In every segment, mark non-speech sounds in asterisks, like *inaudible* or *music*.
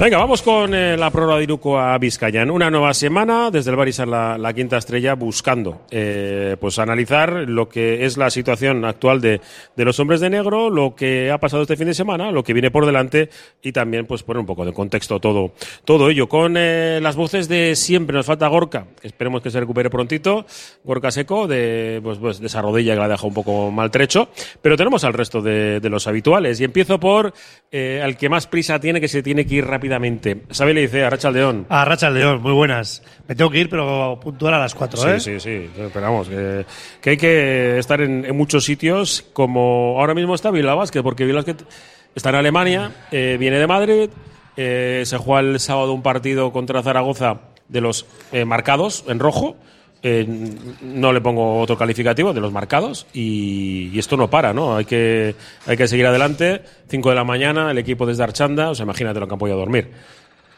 Venga, vamos con eh, la prórroga de Iruko a Vizcayan. Una nueva semana desde el Barisar la, la quinta estrella buscando eh, pues analizar lo que es la situación actual de, de, los hombres de negro, lo que ha pasado este fin de semana, lo que viene por delante y también pues poner un poco de contexto todo, todo ello. Con eh, las voces de siempre nos falta Gorka, esperemos que se recupere prontito. Gorka Seco de, pues, pues, de esa rodilla que la deja un poco maltrecho, pero tenemos al resto de, de los habituales y empiezo por eh, al que más prisa tiene que se tiene que ir rápidamente rápidamente. Sabe le dice a Racha León. A Racha León, muy buenas. Me tengo que ir, pero puntual a las 4, sí, ¿eh? Sí, sí, Esperamos que, que, hay que estar en, en, muchos sitios, como ahora mismo está Bilbao Basket, porque Bilbao Basket está en Alemania, eh, viene de Madrid, eh, se juega el sábado un partido contra Zaragoza de los eh, marcados en rojo. Eh, no le pongo otro calificativo de los marcados y, y, esto no para, ¿no? Hay que, hay que seguir adelante. 5 de la mañana, el equipo desde Archanda, o sea, imagínate lo que han podido dormir.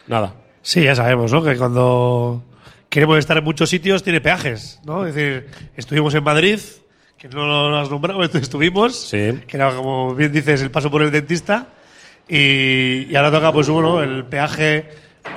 Nada. Sí, ya sabemos, ¿no? Que cuando queremos estar en muchos sitios tiene peajes, ¿no? Es decir, estuvimos en Madrid, que no lo has nombrado, estuvimos, sí. que era, como bien dices, el paso por el dentista, y, y ahora toca, pues bueno, el peaje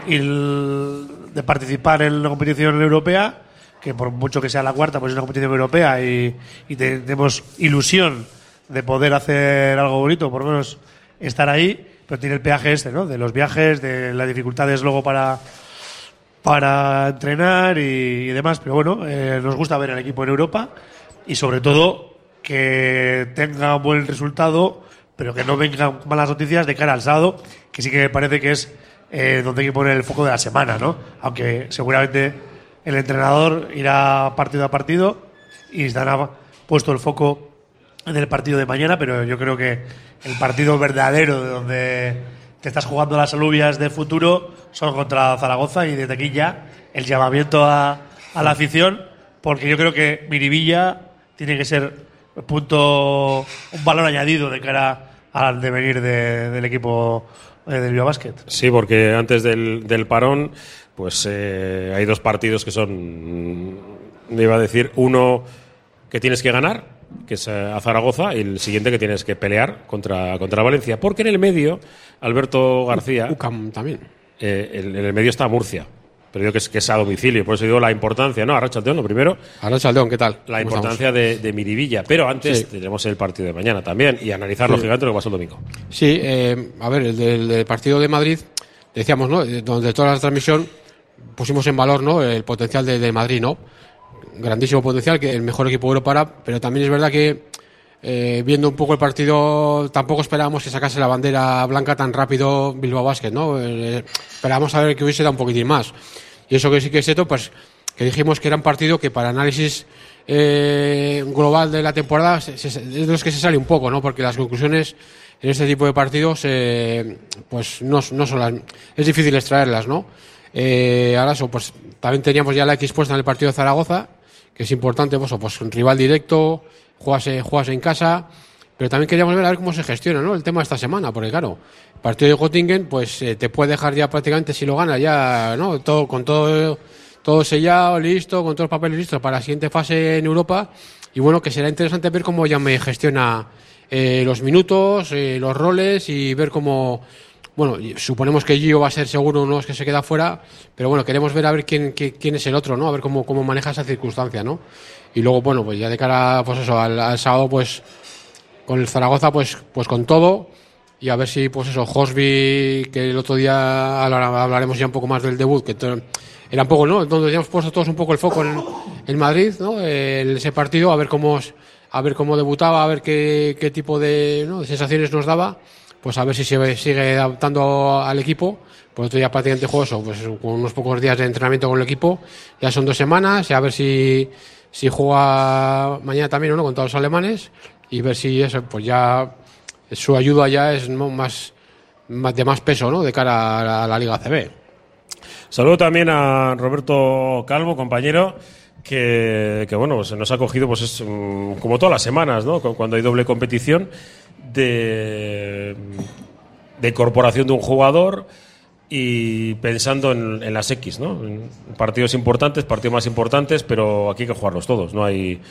y el, de participar en la competición europea que por mucho que sea la cuarta, pues es una competición europea y, tenemos ilusión de poder hacer algo bonito, por lo menos estar ahí, pero tiene el peaje este, ¿no? De los viajes, de las dificultades luego para, para entrenar y, y demás. Pero bueno, eh, nos gusta ver al equipo en Europa y sobre todo que tenga un buen resultado, pero que no vengan malas noticias de cara al sábado, que sí que me parece que es eh, donde hay que poner el foco de la semana, ¿no? Aunque seguramente el entrenador irá partido a partido y estará puesto el foco en el partido de mañana, pero yo creo que el partido verdadero de donde te estás jugando las alubias de futuro son contra Zaragoza y desde aquí ya el llamamiento a, a la afición, porque yo creo que Miribilla tiene que ser punto, un valor añadido de cara al devenir de, del equipo eh, del Biobasket. Sí, porque antes del, del parón pues eh, hay dos partidos que son, iba a decir, uno que tienes que ganar, que es a Zaragoza, y el siguiente que tienes que pelear contra, contra Valencia. Porque en el medio, Alberto García. UCAM también. Eh, en el medio está Murcia. Pero digo que es, que es a domicilio, por eso digo la importancia, ¿no? Arrachaldeón, lo primero. Arrachaldeón, ¿qué tal? La importancia de, de, Miribilla. Pero antes sí. tenemos el partido de mañana también y analizar, sí. lógicamente, lo que pasó el domingo. Sí, eh, a ver, el del, del partido de Madrid, decíamos, ¿no? Donde toda la transmisión pusimos en valor ¿no? el potencial de, de, Madrid, ¿no? Grandísimo potencial, que el mejor equipo europeo, pero también es verdad que eh, viendo un poco el partido, tampoco esperábamos que sacase la bandera blanca tan rápido Bilbao Basket, ¿no? Eh, esperábamos a ver que hubiese dado un poquitín más. Y eso que sí que es cierto, pues que dijimos que era un partido que para análisis eh, global de la temporada se, se, es de los que se sale un poco, ¿no? Porque las conclusiones en este tipo de partidos, eh, pues no, no son las, es difícil extraerlas, ¿no? Eh, ahora pues también teníamos ya la X puesta en el partido de Zaragoza, que es importante, pues, pues un rival directo, juegas, juegas en casa, pero también queríamos ver a ver cómo se gestiona, ¿no? El tema de esta semana, porque claro, el partido de Göttingen, pues eh, te puede dejar ya prácticamente si lo gana ya, ¿no? Todo, con todo, todo sellado, listo, con todos los papeles listos para la siguiente fase en Europa. Y bueno, que será interesante ver cómo ya me gestiona eh, los minutos, eh, los roles y ver cómo, bueno, suponemos que Gio va a ser seguro uno que se queda fuera, pero bueno, queremos ver a ver quién, quién es el otro, ¿no? A ver cómo, cómo maneja esa circunstancia, ¿no? Y luego, bueno, pues ya de cara, pues eso, al, sábado, pues con el Zaragoza, pues, pues con todo. Y a ver si, pues eso, Hosby, que el otro día hablaremos ya un poco más del debut, que era un poco, ¿no? Donde habíamos puesto todos un poco el foco en, Madrid, ¿no? En ese partido, a ver cómo, a ver cómo debutaba, a ver qué, qué tipo de, de sensaciones nos daba pues a ver si sigue adaptando al equipo. Pues otro día prácticamente juego eso, pues con unos pocos días de entrenamiento con el equipo. Ya son dos semanas y a ver si, si juega mañana también o no con todos los alemanes y ver si eso, pues ya su ayuda ya es más, más, de más peso, ¿no? De cara a la, Liga CB. Saludo también a Roberto Calvo, compañero. Que, bueno, se nos ha cogido pues es como todas las semanas, ¿no? Cuando hay doble competición de, de incorporación de un jugador y pensando en, las X, ¿no? En partidos importantes, partidos más importantes, pero aquí hay que jugarlos todos, no hay,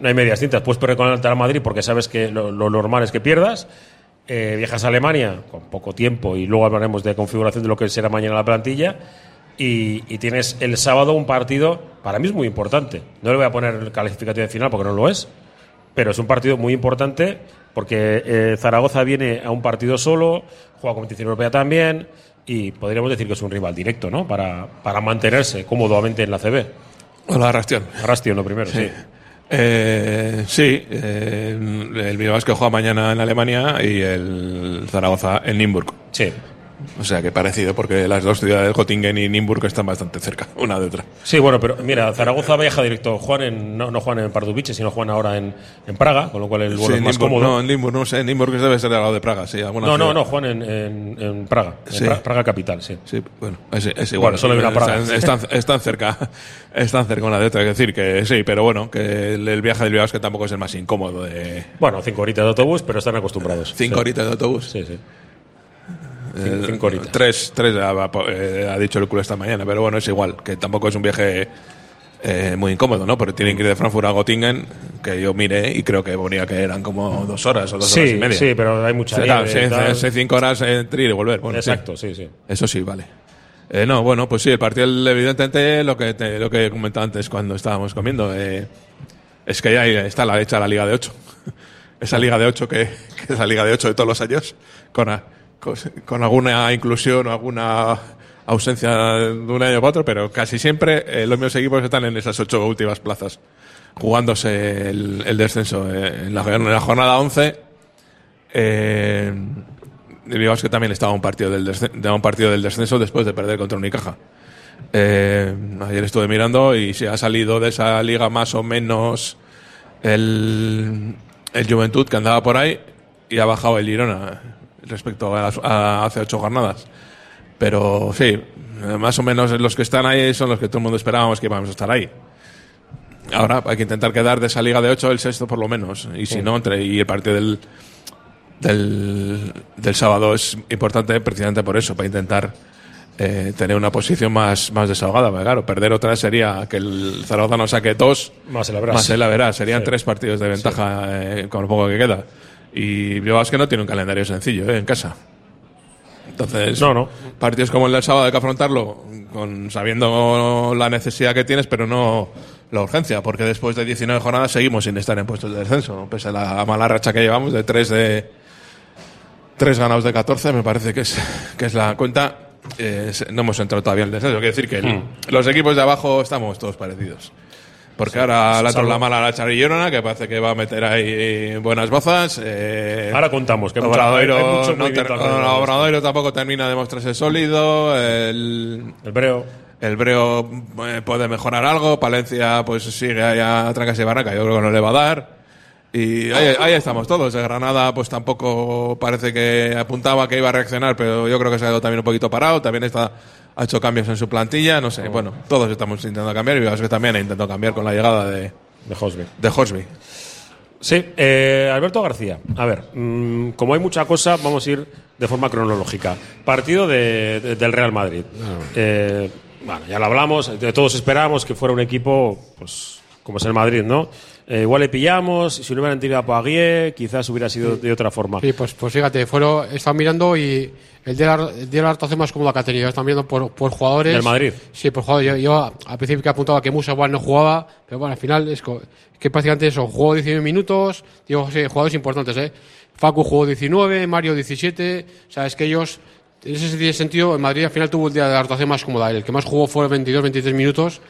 no hay medias tintas. Puedes perder con el Madrid porque sabes que lo, lo, normal es que pierdas eh, viajas a Alemania con poco tiempo y luego hablaremos de configuración de lo que será mañana la plantilla. Y, y tienes el sábado un partido, para mí es muy importante. No le voy a poner el calificativo de final porque no lo es, pero es un partido muy importante porque eh, Zaragoza viene a un partido solo, juega competición europea también y podríamos decir que es un rival directo, ¿no? Para, para mantenerse cómodamente en la CB. Hola, Rastión. Rastio, lo primero, sí. Eh, sí, eh, el Bilbao que juega mañana en Alemania y el Zaragoza en Nimburg. Sí. O sea que parecido, porque las dos ciudades, Göttingen y Nimburg, están bastante cerca, una de otra. Sí, bueno, pero mira, Zaragoza viaja directo. Juan en, no, no juegan en Pardubice, sino juegan ahora en, en Praga, con lo cual el vuelo Sí, es más Nimburg, cómodo. No, en Nimburg, no sé, Nimburg debe ser al lado de Praga, sí. alguna No, no, ciudad. no, juegan en, en, en Praga, en Sí. Praga capital, sí. Sí, bueno, es, es igual. Bueno, solo hay una Praga. Están, están, están cerca, están cerca una de otra. Es decir, que sí, pero bueno, que el, el viaje del Bilbao es que tampoco es el más incómodo de Bueno, cinco horitas de autobús, pero están acostumbrados. cinco Sí. horitas de autobús. Sí, sí. Eh, Cinco, cinco horitas. Tres, tres ha, eh, ha dicho el culo esta mañana, pero bueno, es igual, que tampoco es un viaje eh, muy incómodo, ¿no? Porque tienen que ir de Frankfurt a Göttingen, que yo miré y creo que ponía que eran como dos horas o dos horas y Sí, media. sí, pero hay mucha O sea, claro, seis- tal. seis, cinco horas entre ir y volver. Bueno, sí. Exacto, sí, sí. Eso sí, vale. Eh, no, bueno, pues sí, el partido, evidentemente, lo que, te- lo que comentaba antes cuando estábamos comiendo, eh, es que ya ahí está la hecha la Liga de 8. *laughs* Esa Liga de 8 que, que es la Liga de 8 de todos los años, con, a- con, alguna inclusión o alguna ausencia de un año para otro, pero casi siempre eh, los mismos equipos están en esas ocho últimas plazas, jugándose el, el descenso. eh, en, la, jornada 11, eh, digamos que también estaba un partido del descenso, un partido del descenso después de perder contra Unicaja. Eh, ayer estuve mirando y se ha salido de esa liga más o menos el, el Juventud que andaba por ahí y ha bajado el Girona respecto a, las- a hace ocho jornadas. Pero sí, más o menos los que están ahí son los que todo el mundo esperábamos que íbamos a estar ahí. Ahora hay que intentar quedar de esa liga de ocho el sexto por lo menos. Y si no, entre, y el partido del, del, del sábado es importante precisamente por eso, para intentar eh, tener una posición más, más desahogada. Porque, claro, perder otra sería que el Zaragoza nos saque dos, Más el más el Averás. Serían Sí. tres partidos de ventaja eh, con lo poco que queda. Y Bilbao es que no tiene un calendario sencillo eh, en casa. Entonces, No, no. partidos como el del sábado hay que afrontarlo con, sabiendo la necesidad que tienes, pero no la urgencia, porque después de 19 jornadas seguimos sin estar en puestos de descenso, pese a la mala racha que llevamos de 3 de tres ganados de 14, me parece que es, que es la cuenta. eh, no hemos entrado todavía en el descenso. Quiere decir que el- Hmm. los equipos de abajo estamos todos parecidos. Porque ahora la, salvo- la mala la Charillona, que parece que va a meter ahí buenas bozas. Eh, Ahora contamos que Obradoiro, mucho no ter-. Obradoiro tampoco termina de mostrarse sólido. El, El Breo. el Breo eh, puede mejorar algo. Palencia pues sigue ahí a trancas y barranca. Yo creo que no le va a dar. Y ahí, ahí estamos todos. El Granada pues tampoco parece que apuntaba que iba a reaccionar, pero yo creo que se ha quedado también un poquito parado. También está, ha hecho cambios en su plantilla. No sé, bueno, todos estamos intentando cambiar y que también ha intentado cambiar con la llegada de, De Hosby. de Horsby. Sí, eh, Alberto García. A ver, mm, como hay mucha cosa, vamos a ir de forma cronológica. Partido de- de- del Real Madrid. Eh, bueno, ya lo hablamos, todos esperábamos que fuera un equipo, pues, como es el Madrid, ¿no? Eh, igual le pillamos, si no hubieran tirado a Poirier, quizás hubiera sido de otra forma. Sí, pues, pues fíjate, fueron, estaba mirando y el día la actuación más cómoda que ha tenido. Estaba mirando por, por jugadores. ¿Del Madrid? Sí, por jugadores. Yo, yo al principio que apuntaba que Musa igual no jugaba, pero bueno, al final es que prácticamente eso, jugó 19 minutos, digo, sí, jugadores importantes, ¿eh? Facu jugó 19, Mario 17, o sea, es que ellos, en ese sentido, en Madrid al final tuvo el día de la actuación más cómoda. El que más jugó fue 22, 23 minutos,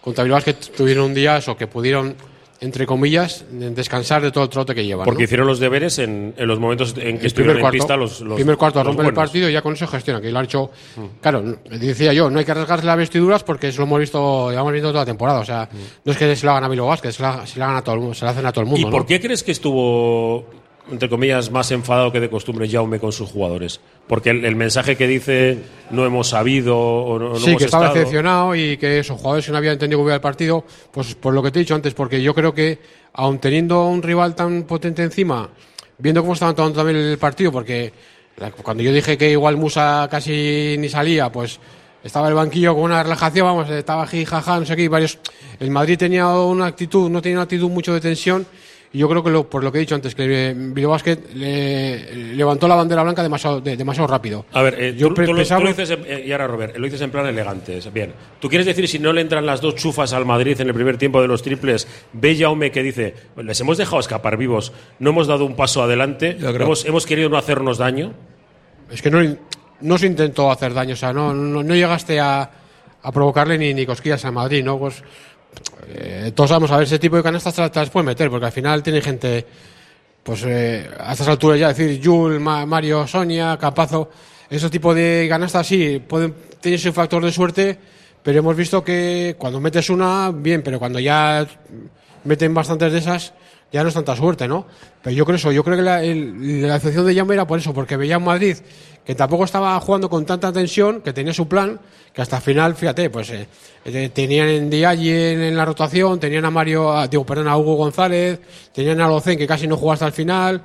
contra Bilbao que tuvieron un día eso, que pudieron, entre comillas, descansar de todo el trote que llevan. Porque ¿no? hicieron los deberes en, en los momentos en que el estuvieron primer en cuarto, pista los, los primer cuarto rompen el partido y ya con eso gestiona que lo han hecho claro decía yo no hay que arriesgarse las vestiduras porque eso lo hemos visto llevamos viendo toda la temporada o sea no es que se lo hagan a Bilbao Basket se se lo hagan a todo se lo hacen a todo el mundo ¿Y por qué crees que estuvo, entre comillas, más enfadado que de costumbre Jaume con sus jugadores? Porque el, el mensaje que dice no hemos sabido o no, no sí hemos que estaba estado- decepcionado y que esos jugadores que no habían entendido bien el partido pues por lo que te he dicho antes porque yo creo que aun teniendo un rival tan potente encima viendo cómo estaban tomando también el partido porque cuando yo dije que igual Musa casi ni salía pues estaba el banquillo con una relajación vamos estaba aquí jaja no sé qué y varios el Madrid tenía una actitud no tenía una actitud mucho de tensión Y yo creo que lo- por lo que he dicho antes, que Bilbao Basket le- levantó la bandera blanca demasiado, de- demasiado rápido. A ver, eh, yo tú, pe- tú lo, pensaba- tú lo dices, en- eh, y ahora Robert, lo dices en plan elegante. Bien, ¿tú quieres decir si no le entran las dos chufas al Madrid en el primer tiempo de los triples? Ve Jaume que dice, les hemos dejado escapar vivos, no hemos dado un paso adelante, hemos, hemos querido no hacernos daño. Es que no, no se intentó hacer daño, o sea, no, no, no llegaste a, a provocarle ni, ni cosquillas a Madrid, ¿no? Pues eh, todos sabemos, a ver, ese tipo de canastas te las- pueden meter, porque al final tiene gente, pues eh, a estas alturas ya, decir, Jul, Ma- Mario, Sonia, Capazo, esos tipos de canastas sí, pueden tener ese factor de suerte, pero hemos visto que cuando metes una, bien, pero cuando ya meten bastantes de esas, ya no es tanta suerte, ¿no? Pero yo creo eso, yo creo que la, el- la excepción de Jaume era por eso, porque veía Madrid que tampoco estaba jugando con tanta tensión, que tenía su plan, que hasta el final, fíjate, pues eh, eh, tenían en Dialli en, en la rotación, tenían a Mario, a- digo, perdón, a Hugo González, tenían a Locen que casi no jugó hasta el final.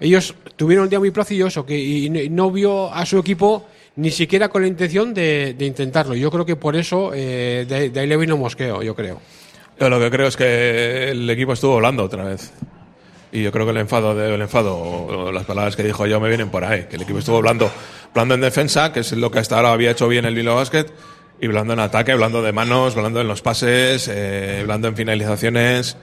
Ellos tuvieron un día muy plácido eso, que y, y no vio a su equipo ni siquiera con la intención de, de intentarlo. Yo creo que por eso eh, de, de ahí le vino mosqueo, yo creo. Yo lo que creo es que el equipo estuvo hablando otra vez. Y yo creo que el enfado, de, el enfado las palabras que dijo yo me vienen por ahí. Que el equipo estuvo hablando, hablando en defensa, que es lo que hasta ahora había hecho bien el Bilbao Basket, y hablando en ataque, hablando de manos, hablando en los pases, eh, hablando en finalizaciones.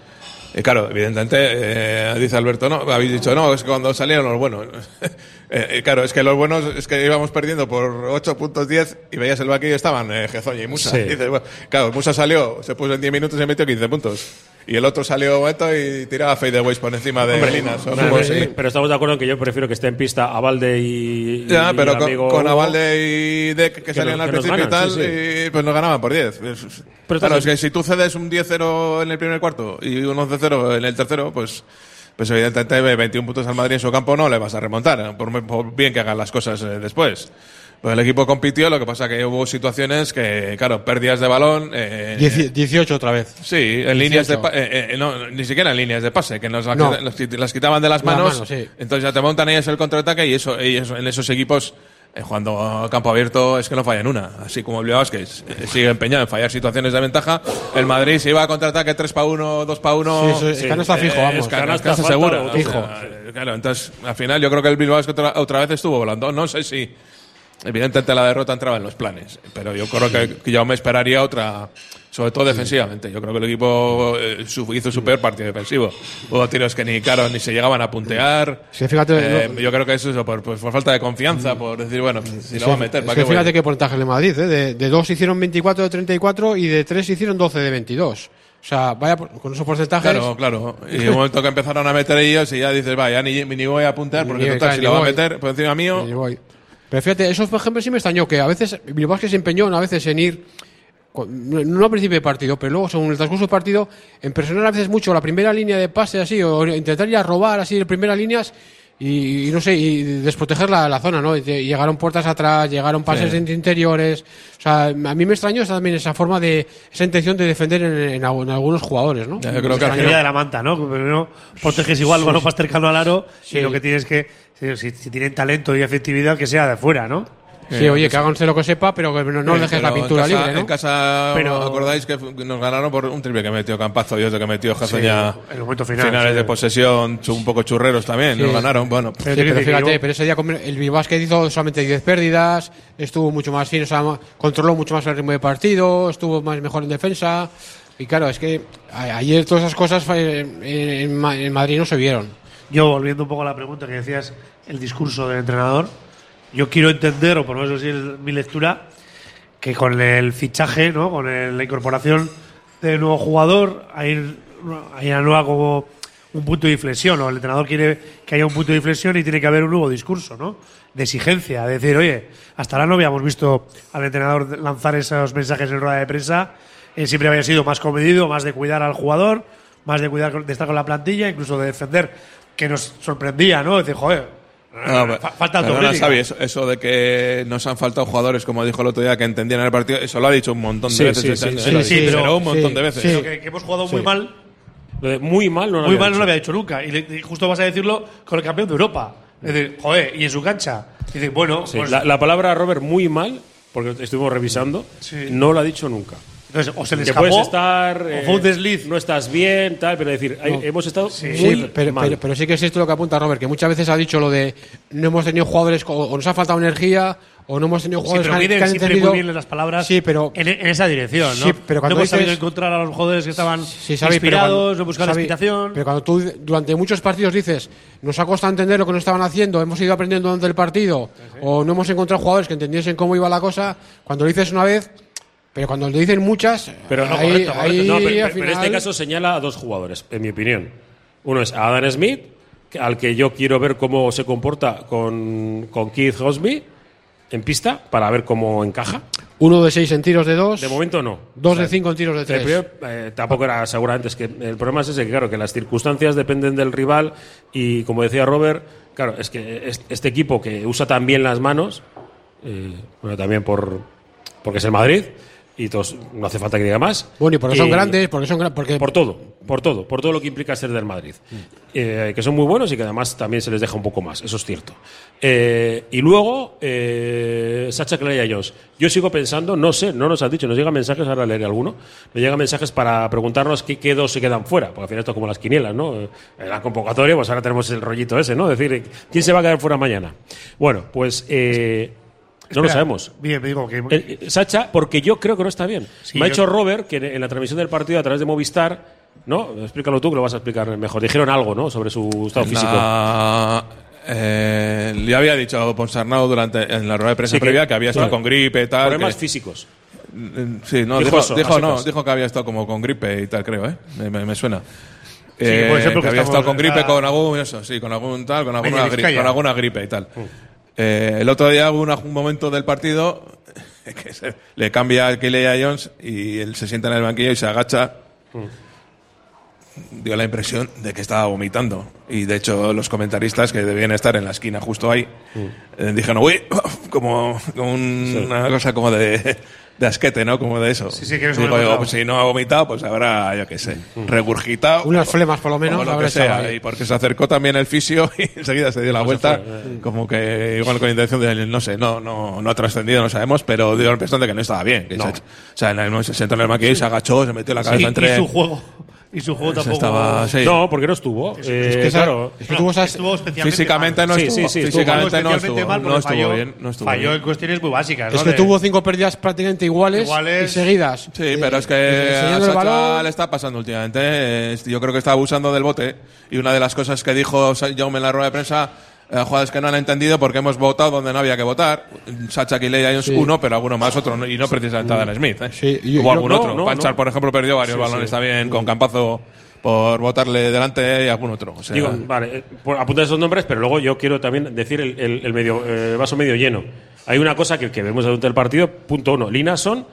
Y claro, evidentemente, eh, dice Alberto, no, habéis dicho, no, es que cuando salieron los buenos. *laughs* Eh, eh, claro, es que los buenos, es que íbamos perdiendo por 8 puntos 10 y veías el banquillo y estaban eh, Gezoña y Musa. Sí. Y dices, bueno, claro, Musa salió, se puso en 10 minutos y metió 15 puntos. Y el otro salió momento y tiraba fadeaways por encima de Linas. o Pero, estamos de acuerdo en que yo prefiero que esté en pista Avalde y. Ya, y pero el con, amigo con. Avalde y Deck que, salían nos- al que principio ganan, y tal, sí, sí. y pues nos ganaban por 10. Es- Pero claro, es que si tú cedes un 10-0 en el primer cuarto y un 11-0 en el tercero, pues, pues evidentemente 21 puntos al Madrid en su campo no le vas a remontar, por, por bien que hagan las cosas eh, después. Pues el equipo compitió, lo que pasa que hubo situaciones que, claro, pérdidas de balón. eh, Dieci- 18 otra vez. Sí, en líneas de 18. pa- eh, eh, no, ni siquiera en líneas de pase, que nos las, No. las quit- las quitaban de las Las manos. sí. Entonces ya te montan ellos el contraataque y eso, ellos en esos equipos, eh, jugando a campo abierto, es que no fallan una. Así como el que sigue empeñado en fallar situaciones de ventaja. El Madrid se iba a contraataque 3 para 1, 2 para 1. Sí, es sí, canasta fijo, Eh, vamos. es canasta, Canasta, falta segura. o fijo. sea, eh, claro, entonces al final yo creo que el Bilbao Basket otra, otra vez estuvo volando. No sé si. Evidentemente la derrota entraba en los planes, pero yo creo que, que yo me esperaría otra, sobre todo defensivamente. Yo creo que el equipo eh, hizo su peor partido defensivo. Hubo tiros que ni claro ni se llegaban a puntear. Sí, fíjate, Eh, no- yo creo que eso es por, pues, por falta de confianza, por decir, bueno, si lo va a meter, Es ¿para que qué fíjate qué porcentaje de Madrid, ¿eh? de, de dos hicieron 24 de 34 y de tres hicieron 12 de 22. O sea, vaya por- con esos porcentajes. Claro, claro. Y un momento que empezaron a meter ellos y ya dices, va, ya ni, ni voy a apuntar, porque Ni- total, si ni lo va a meter por encima mío. Ahí voy. Pero fíjate, esos por ejemplo sí me extrañó que a veces Bilbao que se empeñó a veces en ir no al principio de partido, pero luego según el transcurso del partido en presionar a veces mucho la primera línea de pase así o intentar ir a robar así de primeras líneas y, y no sé y desproteger la, la zona, ¿no? Llegaron puertas atrás, llegaron pases Sí. en interiores, o sea, a mí me extrañó también esa forma de esa intención de defender en, en algu- en algunos jugadores, ¿no? Yo creo que la de la manta, ¿no? Primero proteges igual balón más cercano al aro y lo que tienes que, si, si- tienen talento y efectividad, que sea de fuera, ¿no? Sí, oye, que háganse lo que sepa, pero que no, dejes la pintura en casa, libre, ¿no? En casa, Pero- ¿acordáis que nos ganaron por un triple que metió Campazo y otro que metió Jazoña? Sí, en el momento final, Finales sí. de posesión, un poco churreros también, Sí. nos ganaron. Bueno, Sí, Pero pero fíjate, yo- pero ese día con- el que hizo solamente 10 pérdidas, estuvo mucho más fino, o sea, controló mucho más el ritmo de partido, estuvo más mejor en defensa. Y claro, es que ayer todas esas cosas eh, en Madrid no se vieron. Yo, volviendo un poco a la pregunta que decías, el discurso del entrenador, yo quiero entender, o por lo menos así es mi lectura, que con el fichaje, ¿no? con la incorporación de nuevo jugador, hay, hay una nueva como un punto de inflexión, o el entrenador quiere que haya un punto de inflexión y tiene que haber un nuevo discurso, ¿no? De exigencia, de decir, oye, hasta ahora no habíamos visto al entrenador lanzar esos mensajes en rueda de prensa, eh, siempre había sido más comedido, más de cuidar al jugador, más de cuidar de estar con la plantilla, incluso de defender, que nos sorprendía, ¿no? Decir, joder, No, fa- falta perdona. Xavi, eso, eso de que nos han faltado jugadores, como dijo el otro día, que entendían el partido, eso lo ha dicho un montón de Sí, veces. sí, este sí, ¿eh? sí, pero, pero- un montón sí, de veces. Pero que, que hemos jugado muy mal, Lo de muy mal no lo muy había mal no dicho. lo había hecho nunca. Y, le- y justo vas a decirlo con el campeón de Europa. Es decir, joder, y en su cancha. Y dices, bueno, Sí, pues, la, la palabra Robert muy mal, porque estuvimos revisando, Sí. no lo ha dicho nunca. Entonces, o se le escapó, puedes estar. o eh, fue un desliz. No estás bien, tal, pero decir, hay- No. hemos estado Sí, muy pero, mal. pero- pero sí que es esto lo que apunta Robert, que muchas veces ha dicho lo de no hemos tenido jugadores co- o nos ha faltado energía o no hemos tenido Sí, jugadores pero que, han- siempre entendido. muy bien las palabras Sí, pero en, en esa dirección, ¿no? Sí, pero cuando no hemos sabido dices- encontrar a los jugadores que estaban Sí, Xavi, pero inspirados, cuando- no buscar Xavi, explicación. Pero cuando tú durante muchos partidos dices, nos ha costado entender lo que nos estaban haciendo, hemos ido aprendiendo durante el partido, o no hemos encontrado jugadores que entendiesen cómo iba la cosa, cuando lo dices una vez, pero cuando lo dicen muchas, Pero no, ahí, correcto, correcto. ahí, No, pero, este caso señala a dos jugadores, en mi opinión. Uno es a Adam Smith, al que yo quiero ver cómo se comporta con, con Keith Hosby en pista, para ver cómo encaja. uno de seis en tiros de dos, De momento no. dos O sea, de cinco en tiros de tres. eh, tampoco era seguramente. Es que el problema es ese, que claro, que las circunstancias dependen del rival y como decía Robert, claro, es que es- este equipo que usa tan bien las manos, eh, bueno, también por porque es el Madrid y todos, no hace falta que diga más. Bueno, y porque son Y- grandes, porque son porque Por todo, por todo, por todo lo que implica ser del Madrid. Eh, que son muy buenos y que además también se les deja un poco más, eso es cierto. Eh, y luego, eh, Sacha Clay Jones. Yo sigo pensando, no sé, no nos han dicho, nos llegan mensajes, ahora leeré alguno, nos llegan mensajes para preguntarnos qué, qué dos se quedan fuera, porque al final esto es como las quinielas, ¿no? Eh, En la convocatoria, pues ahora tenemos el rollito ese, ¿no? Decir, ¿quién se va a quedar fuera mañana? Bueno, pues eh, no lo sabemos. Bien, digo que. Eh, Sacha, porque yo creo que no está bien. Sí, Me ha yo- dicho Robert que en, la transmisión del partido a través de Movistar, ¿no? Explícalo tú que lo vas a explicar mejor. Dijeron algo, ¿no? Sobre su estado físico. La- eh, le había dicho Ponsarnau durante en la rueda de prensa Sí, previa que había estado sí. con gripe y tal. Problemas que- físicos. Mm, Sí, no, Dijo dijo, eso, a dijo, no, dijo que había estado como con gripe y tal, creo, ¿eh? Me, me- me suena. ser Eh, que había estado con gripe la- con algún, eso, sí, con algún tal, con alguna, Medio gri- Vizcaya. con alguna gripe y tal. Eh, el otro día hubo una- un momento del partido *laughs* que se- le cambia el Kelly a Jones y él se sienta en el banquillo y se agacha. Dio la impresión de que estaba vomitando. Y de hecho, los comentaristas que debían estar en la esquina justo ahí eh, dijeron, uy, *laughs* como, como un- una cosa como de, de asquete, ¿no? Como de eso. Sí, sí, que eres Digo un yo, vomitado. pues si no ha vomitado, pues habrá, yo qué sé, regurgitado. Unas flemas, por lo menos, o lo habrá que sea. echado ahí. Y porque se acercó también el fisio *laughs* y enseguida se dio la vuelta, como que igual con intención de, no sé, no, no, no ha trascendido, no sabemos, pero dio la impresión de que no estaba bien. que se o sea, en el- se sentó en el maquillo y se agachó, se metió la y, cabeza y entre. su juego. Y su juego se tampoco. estaba, sí. No, porque no estuvo. Eh, Es que claro. es que tuvo esas- Estuvo especialmente Físicamente mal. no Sí, estuvo. sí, sí, estuvo Físicamente no estuvo, mal no estuvo falló, bien. No estuvo falló bien. en cuestiones muy básicas. Es ¿no? que De- tuvo cinco pérdidas prácticamente iguales, Iguales. y seguidas. Sí, Eh, pero es que a enseñando el Sacha balón. le está pasando últimamente. eh, Yo creo que está abusando del bote. Y una de las cosas que dijo Jaume en la rueda de prensa, eh, jugadores que no han entendido porque hemos votado donde no había que votar. Sacha Kiley hay Sí. uno, pero alguno más, otro. Y no precisamente Adam Smith. ¿eh? Sí, y- Hubo y- algún no, otro. no, Panchar, no. por ejemplo, perdió varios balones también con Campazo por votarle delante y algún otro. O sea, Digo, vale, eh, apunta esos nombres, pero luego yo quiero también decir el, el- el medio, eh, vaso medio lleno. Hay una cosa que, que vemos durante el partido, punto uno. Linason,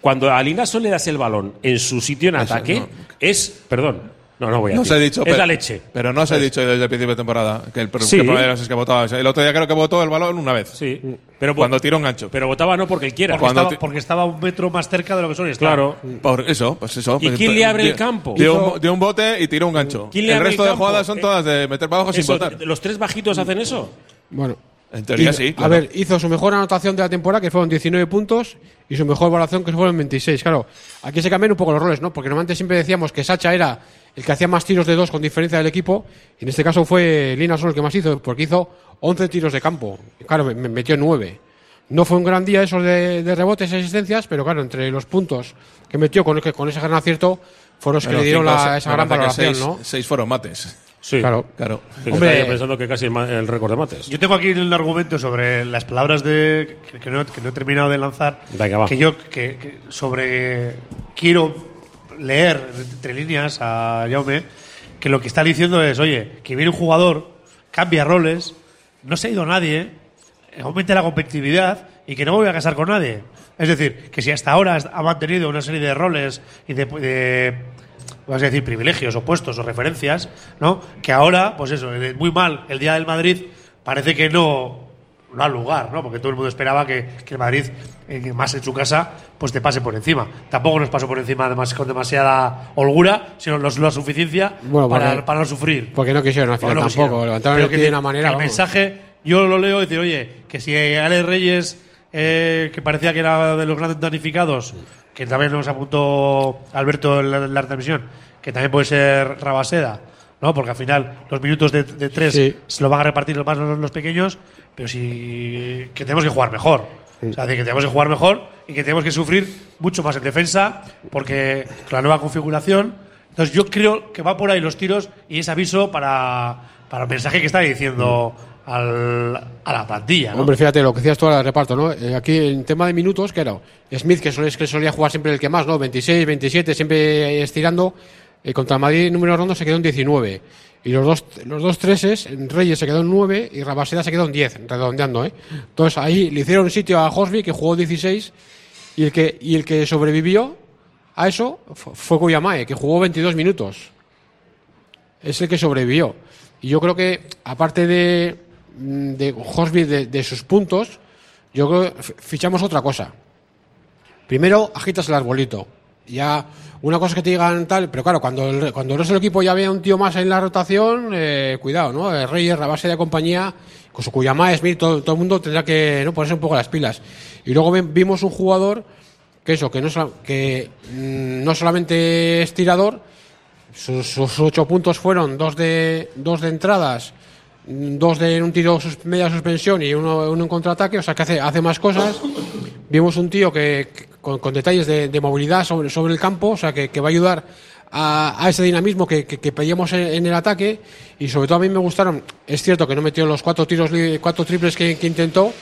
cuando a Linason le das el balón en su sitio en Eso, ataque, no. es, perdón, no, no voy a no decir, he dicho, es pero, la leche. Pero no os he dicho desde el principio de temporada que el, Sí. que el problema es que votaba. El otro día creo que votó el balón una vez. Sí, pero Cuando tiró un gancho. Pero votaba no porque él quiera. porque, cuando estaba, porque estaba un metro más cerca de lo que estar. Claro. Por eso, pues eso. ¿Y quién le abre el campo? Dio, un, dio un bote y tiró un gancho. ¿Quién le el resto el de jugadas son Eh, todas de meter para abajo sin votar. ¿Los tres bajitos hacen eso? Bueno. En teoría Y- sí. A ver, hizo su mejor anotación de la temporada, que fueron 19 puntos, y su mejor valoración, que fueron 26. Claro, aquí se cambian un poco los roles, ¿no? Porque normalmente siempre decíamos que Sacha era el que hacía más tiros de dos con diferencia del equipo, y en este caso fue Lina solo el que más hizo, porque hizo 11 tiros de campo. Claro, me, me metió 9. No fue un gran día esos de, de rebotes y asistencias, pero claro, entre los puntos que metió con, con ese gran acierto, fueron los que le dieron cinco, la- se- esa gran valoración, seis, ¿no? Seis fueron mates. Sí. Claro. Claro. Sí, Hombre. pensando que casi el, el récord de mates. Yo tengo aquí un argumento sobre las palabras de que, que no, que no he terminado de lanzar. Venga, va. Que yo que, que sobre quiero leer entre líneas a Jaume que lo que está diciendo es, oye, que viene un jugador, cambia roles, no se ha ido nadie, aumente la competitividad y que no me voy a casar con nadie. Es decir, que si hasta ahora ha mantenido una serie de roles y de, de vas a decir privilegios o puestos o referencias, ¿no? Que ahora, pues eso, muy mal el día del Madrid parece que no no al lugar, ¿no? Porque todo el mundo esperaba que, que el Madrid, eh, más en su casa, pues te pase por encima. Tampoco nos pasó por encima demas- con demasiada holgura, sino los- la suficiencia Bueno, para, porque- para no sufrir. Porque no quisieron al final no tampoco. quisieron. Levantaron el que pie de decir, una manera. El vamos. mensaje, yo lo leo y decir, oye, que si Ale Reyes eh, que parecía que era de los grandes damnificados, que también nos apuntó Alberto en la, en la transmisión, que también puede ser Rabaseda, ¿no? Porque al final los minutos de, de tres Sí. se lo van a repartir los más los, los pequeños, pero sí que tenemos que jugar mejor. O sea, que tenemos que jugar mejor y que tenemos que sufrir mucho más en defensa, porque con la nueva configuración. Entonces, yo creo que va por ahí los tiros y es aviso para, para el mensaje que está diciendo al- a la plantilla. ¿no? Hombre, fíjate lo que decías tú al reparto, ¿no? Eh, aquí en tema de minutos, que era Smith, que, solía, que solía jugar siempre el que más, ¿no? 26, 27, siempre estirando. eh, contra el Madrid, número redondo, se quedó en 19. Y los dos, los dos treses, en Reyes se quedó en 9 y Rabaseda se quedó en 10, redondeando, ¿eh? Entonces ahí le hicieron sitio a Hosby, que jugó 16, y el que, y el que sobrevivió a eso fu- fue Kuyamae, que jugó 22 minutos es el que sobrevivió. Y yo creo que, aparte de, mm, de Hosby, de, de sus puntos, yo creo que fichamos otra cosa. Primero, agitas el arbolito. Ya, una cosa es que te digan tal, pero claro, cuando el, cuando el resto del equipo ya vea un tío más en la rotación, eh, cuidado, ¿no? El Reyes, la base de compañía, con su Kuyama, Smith, todo, todo el mundo tendrá que ¿no? ponerse un poco las pilas. Y luego vimos un jugador que eso, que no, que, mm, no solamente es tirador, sus, ocho puntos fueron dos de, dos de entradas, mm, dos de un tiro sus, media suspensión y uno, uno en contraataque, o sea que hace, hace más cosas. Vimos un tío que con, con detalles de, de movilidad sobre, sobre el campo, o sea que, que va a ayudar a, a ese dinamismo que, que, que pedíamos en, en el ataque. Y sobre todo a mí me gustaron, es cierto que no metió los cuatro tiros, cuatro triples que, que intentó,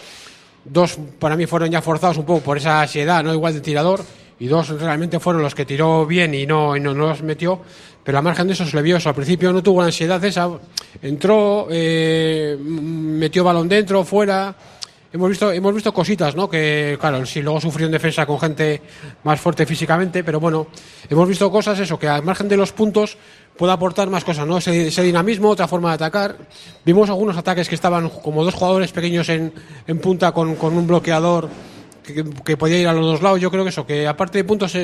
dos para mí fueron ya forzados un poco por esa ansiedad, no igual de tirador, y dos realmente fueron los que tiró bien y no, y no, no los metió, pero a margen de eso se le vio eso. Al principio no tuvo la ansiedad esa, entró, eh, metió balón dentro, fuera. Hemos visto, hemos visto cositas, ¿no? Que, claro, sí, luego sufrió en defensa con gente más fuerte físicamente, pero bueno, hemos visto cosas, eso, que al margen de los puntos puede aportar más cosas, ¿no? Ese, dinamismo, otra forma de atacar. Vimos algunos ataques que estaban como dos jugadores pequeños en, en punta con, con un bloqueador que, podía ir a los dos lados. Yo creo que eso, que aparte de puntos,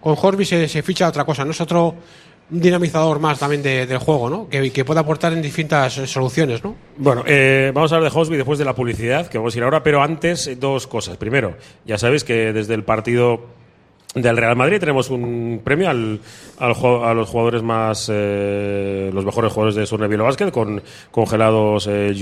con Horby se, se ficha otra cosa, ¿no? Es otro un dinamizador más también de- del juego, ¿no? Que, que puede aportar en distintas eh, soluciones, ¿no? Bueno, eh, vamos a hablar de Hosby después de la publicidad, que vamos a ir ahora, pero antes eh, dos cosas. Primero, ya sabéis que desde el partido del Real Madrid tenemos un premio al, al a los jugadores más, eh, los mejores jugadores de Surnevielo Basket, con congelados eh,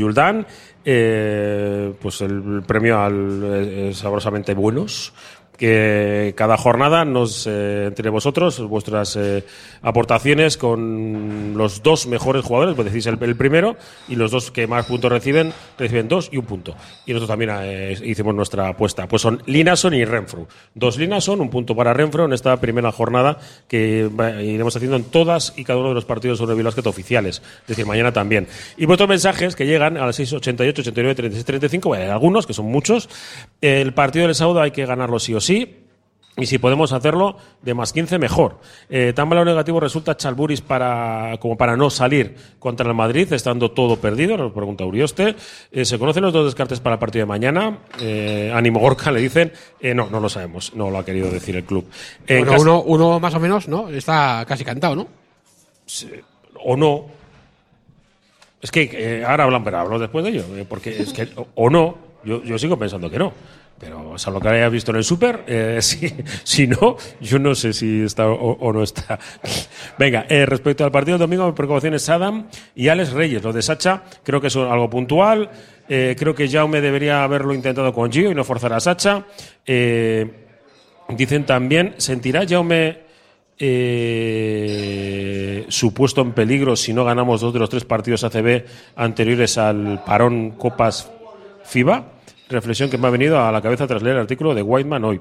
eh, pues el premio al sabrosamente buenos que cada jornada nos eh, entre vosotros vuestras eh, aportaciones con los dos mejores jugadores, pues decís el, primero y los dos que más puntos reciben reciben dos y un punto. Y nosotros también eh, hicimos nuestra apuesta. Pues son Linason y Renfro. Dos Linason, un punto para Renfro en esta primera jornada que iremos haciendo en todas y cada uno de los partidos sobre Bilbasket oficiales. Es decir, mañana también. Y vuestros mensajes que llegan a las 688, 89, 36, 35, bueno, algunos que son muchos. El partido del sábado hay que ganarlo sí o sí. Y si podemos hacerlo de más 15, mejor. Eh, tan malo negativo resulta Chalburis para, como para no salir contra el Madrid, estando todo perdido, nos pregunta Urioste. Eh, ¿Se conocen los dos descartes para el partido de mañana? Eh, Ánimo Gorka le dicen. Eh, no, no lo sabemos. No lo ha querido decir el club. En Bueno, uno, uno más o menos, ¿no? Está casi cantado, ¿no? o no. Es que eh, ahora hablan, pero hablo después de ello. eh, porque es que, o, o no, yo, yo sigo pensando que no. Pero salvo que hayas visto en el súper, eh, *laughs* si, si no, yo no sé si está o, no está. Venga, eh, respecto al partido del domingo, mi preocupación es Adam y Alex Reyes. Lo de Sacha creo que es algo puntual. Eh, creo que Jaume debería haberlo intentado con Gio y no forzar a Sacha. Eh, dicen también, ¿sentirá Jaume su puesto en peligro si no ganamos dos de los tres partidos ACB anteriores al parón Copas FIBA. Reflexión que me ha venido a la cabeza tras leer el artículo de Whiteman hoy.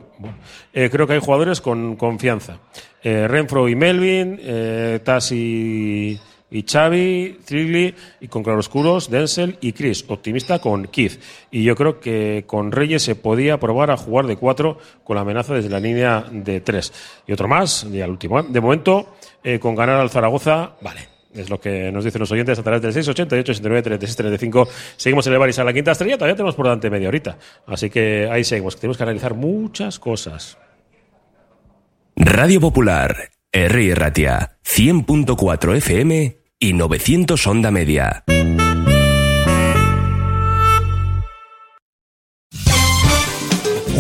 Eh, creo que hay jugadores con confianza. Eh, Renfro y Melvin, eh, Tas y, y Xavi, Trigli, y con claroscuros Denzel y Chris. Optimista con Keith. Y yo creo que con Reyes se podía probar a jugar de cuatro con la amenaza desde la línea de tres. Y otro más, y al último. De momento, eh, con ganar al Zaragoza, vale. Es lo que nos dicen los oyentes a través del 688 69 36 35. Seguimos en el Baris a la quinta estrella. Todavía tenemos por delante media horita. Así que ahí seguimos. que Tenemos que analizar muchas cosas. Radio Popular, R. Ratia, 100.4 FM y 900 Onda Media.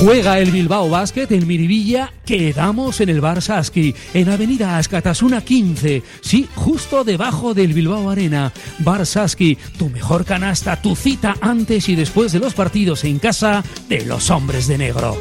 Juega el Bilbao Basket en Miribilla, quedamos en el Bar Saski, en Avenida Ascatasuna 15, sí, justo debajo del Bilbao Arena. Bar Saski, tu mejor canasta, tu cita antes y después de los partidos en casa de los hombres de negro.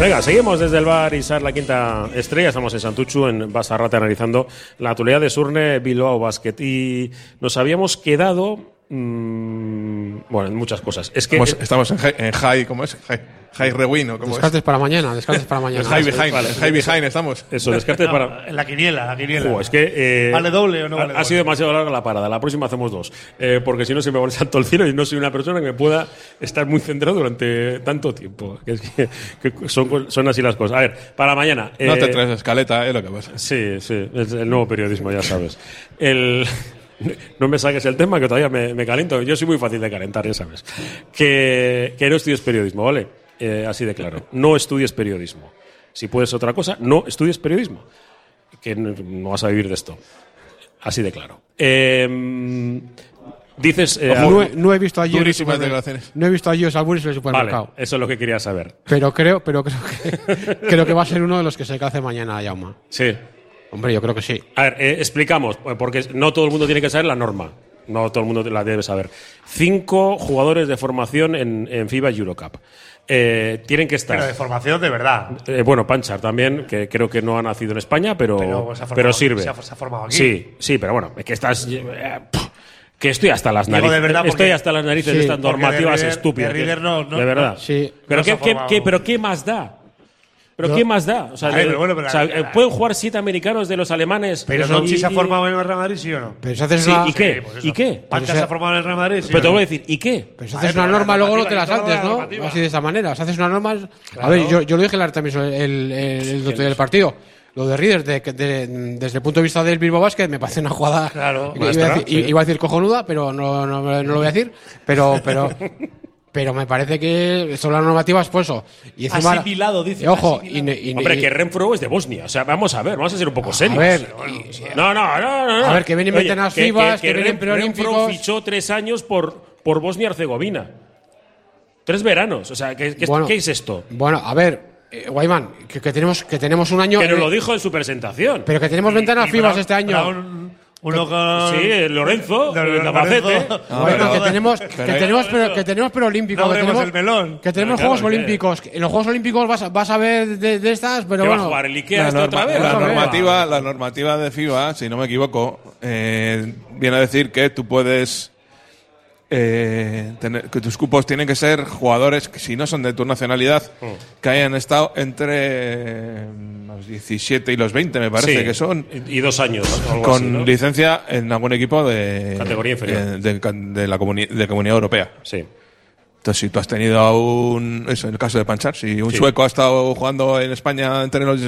Venga, seguimos desde el bar Isar la quinta estrella. Estamos en Santuchu, en Basarrate, analizando la actualidad de Surne Bilbao Basket. Y nos habíamos quedado. Mmm, bueno, en muchas cosas. Es que. Estamos, estamos en, high, en high, ¿cómo es? High, high rewind, ¿o ¿cómo Descartes es? para mañana, descartes para mañana. *laughs* En high behind, Vale. high behind estamos. Eso, descarte No, para. en la quiniela, la quiniela. Es que. eh, ¿Vale doble o no ha- vale ha, doble? sido demasiado larga la parada. La próxima hacemos dos. Eh, porque si no se me va el santo al cielo y no soy una persona que me pueda estar muy centrado durante tanto tiempo. Que es que, que son, son así las cosas. A ver, para mañana. No te eh, traes escaleta, es lo que pasa. Sí, sí, es el nuevo periodismo, ya sabes. El, *laughs* no me saques el tema, que todavía me, me caliento. Yo soy muy fácil de calentar, ya sabes. Que, que no estudies periodismo, ¿vale? Eh, así de claro. No estudies periodismo. Si puedes otra cosa, no estudies periodismo. Que no, no vas a vivir de esto. Así de claro. Eh, dices... eh, No, he- no he visto supermer- declaraciones. No he visto ayer los albures en el Vale, supermercado. eso es lo que quería saber. Pero creo, pero creo que, *laughs* creo que va a ser uno de los que se cace mañana, Yauma. Sí. Hombre, yo creo que sí. A ver, eh, explicamos, eh, porque no todo el mundo tiene que saber la norma. No todo el mundo la debe saber. Cinco jugadores de formación en, en FIBA Eurocup. Eh, tienen que estar. Pero de formación de verdad. Eh, bueno, Panchar también, que creo que no ha nacido en España, pero, Pero se sirve. se ha- se ha formado aquí. Sí, sí, pero bueno, es que estás. eh, que estoy hasta las Digo, narices. de verdad, estoy hasta las narices Sí, de estas normativas de River- estúpidas. de River que- no- no- de verdad. Sí. Pero, qué- pero ¿qué más da? Pero Yo- ¿qué más da? O sea, de- pero bueno, pero- o sea, eh, ¿pueden jugar siete americanos de los alemanes? Pero y- Doncic se ha formado en el Real Madrid, ¿sí o no? Pero si haces Sí, una, ¿y qué? pues eso. ¿Y qué? Pancha Pero se se- ha formado en el Real Madrid, ¿sí Pero te no? voy a decir, ¿y qué? Pero si haces una pero la norma, luego no te las la ¿no? normativa. Así de esa manera. Si haces una norma. A ver, yo, yo lo dije la transmisión el, el, el, el del partido. Lo de Reader, de, de- desde el punto de vista del Bilbao Basket, me parece una jugada. Claro, iba, a decir, sí. iba a decir cojonuda, pero no, no, no lo voy a decir. Pero, pero, *laughs* pero me parece que son las normativas, pues eso. Y encima, Asimilado, dice, ojo, asimilado. y, y- Hombre, y- que Renfro es de Bosnia. O sea, vamos a ver, vamos a ser un poco serios. a ver, No, no, no, no, no. A ver, que vienen Oye, meten las FIBas, que. Renfro fichó tres años por, por Bosnia-Herzegovina. Tres veranos. O sea, ¿qué, qué- Bueno. qué es esto? Bueno, a ver, eh, Guaymán, que, que tenemos, que tenemos un año. Que nos eh, lo dijo en su presentación. Pero que tenemos ventanas FIBas este año. Brown, uno con. Sí, Lorenzo. Lorenzo. Bueno, que tenemos, que pero- tenemos, pero, que tenemos preolímpicos. No que tenemos, el melón. que tenemos Juegos. Olímpicos. En los Juegos Olímpicos vas, a- vas a ver de, de estas, pero ¿Qué va a bueno. jugar el Ikea La, otra vez? la normativa, la normativa de FIBA, si no me equivoco, eh, viene a decir que tú puedes eh, tener, que tus cupos tienen que ser jugadores que si no son de tu nacionalidad Mm. que hayan estado entre eh, los 17 y los 20 me parece Sí, que son Y dos años. algo con así, ¿no? licencia en algún equipo de Categoría inferior. eh, de, de la comuni- de comunidad europea Sí. Entonces, si tú has tenido a un. Eso, en el caso de Panchar, si un Sí. sueco ha estado jugando en España entre los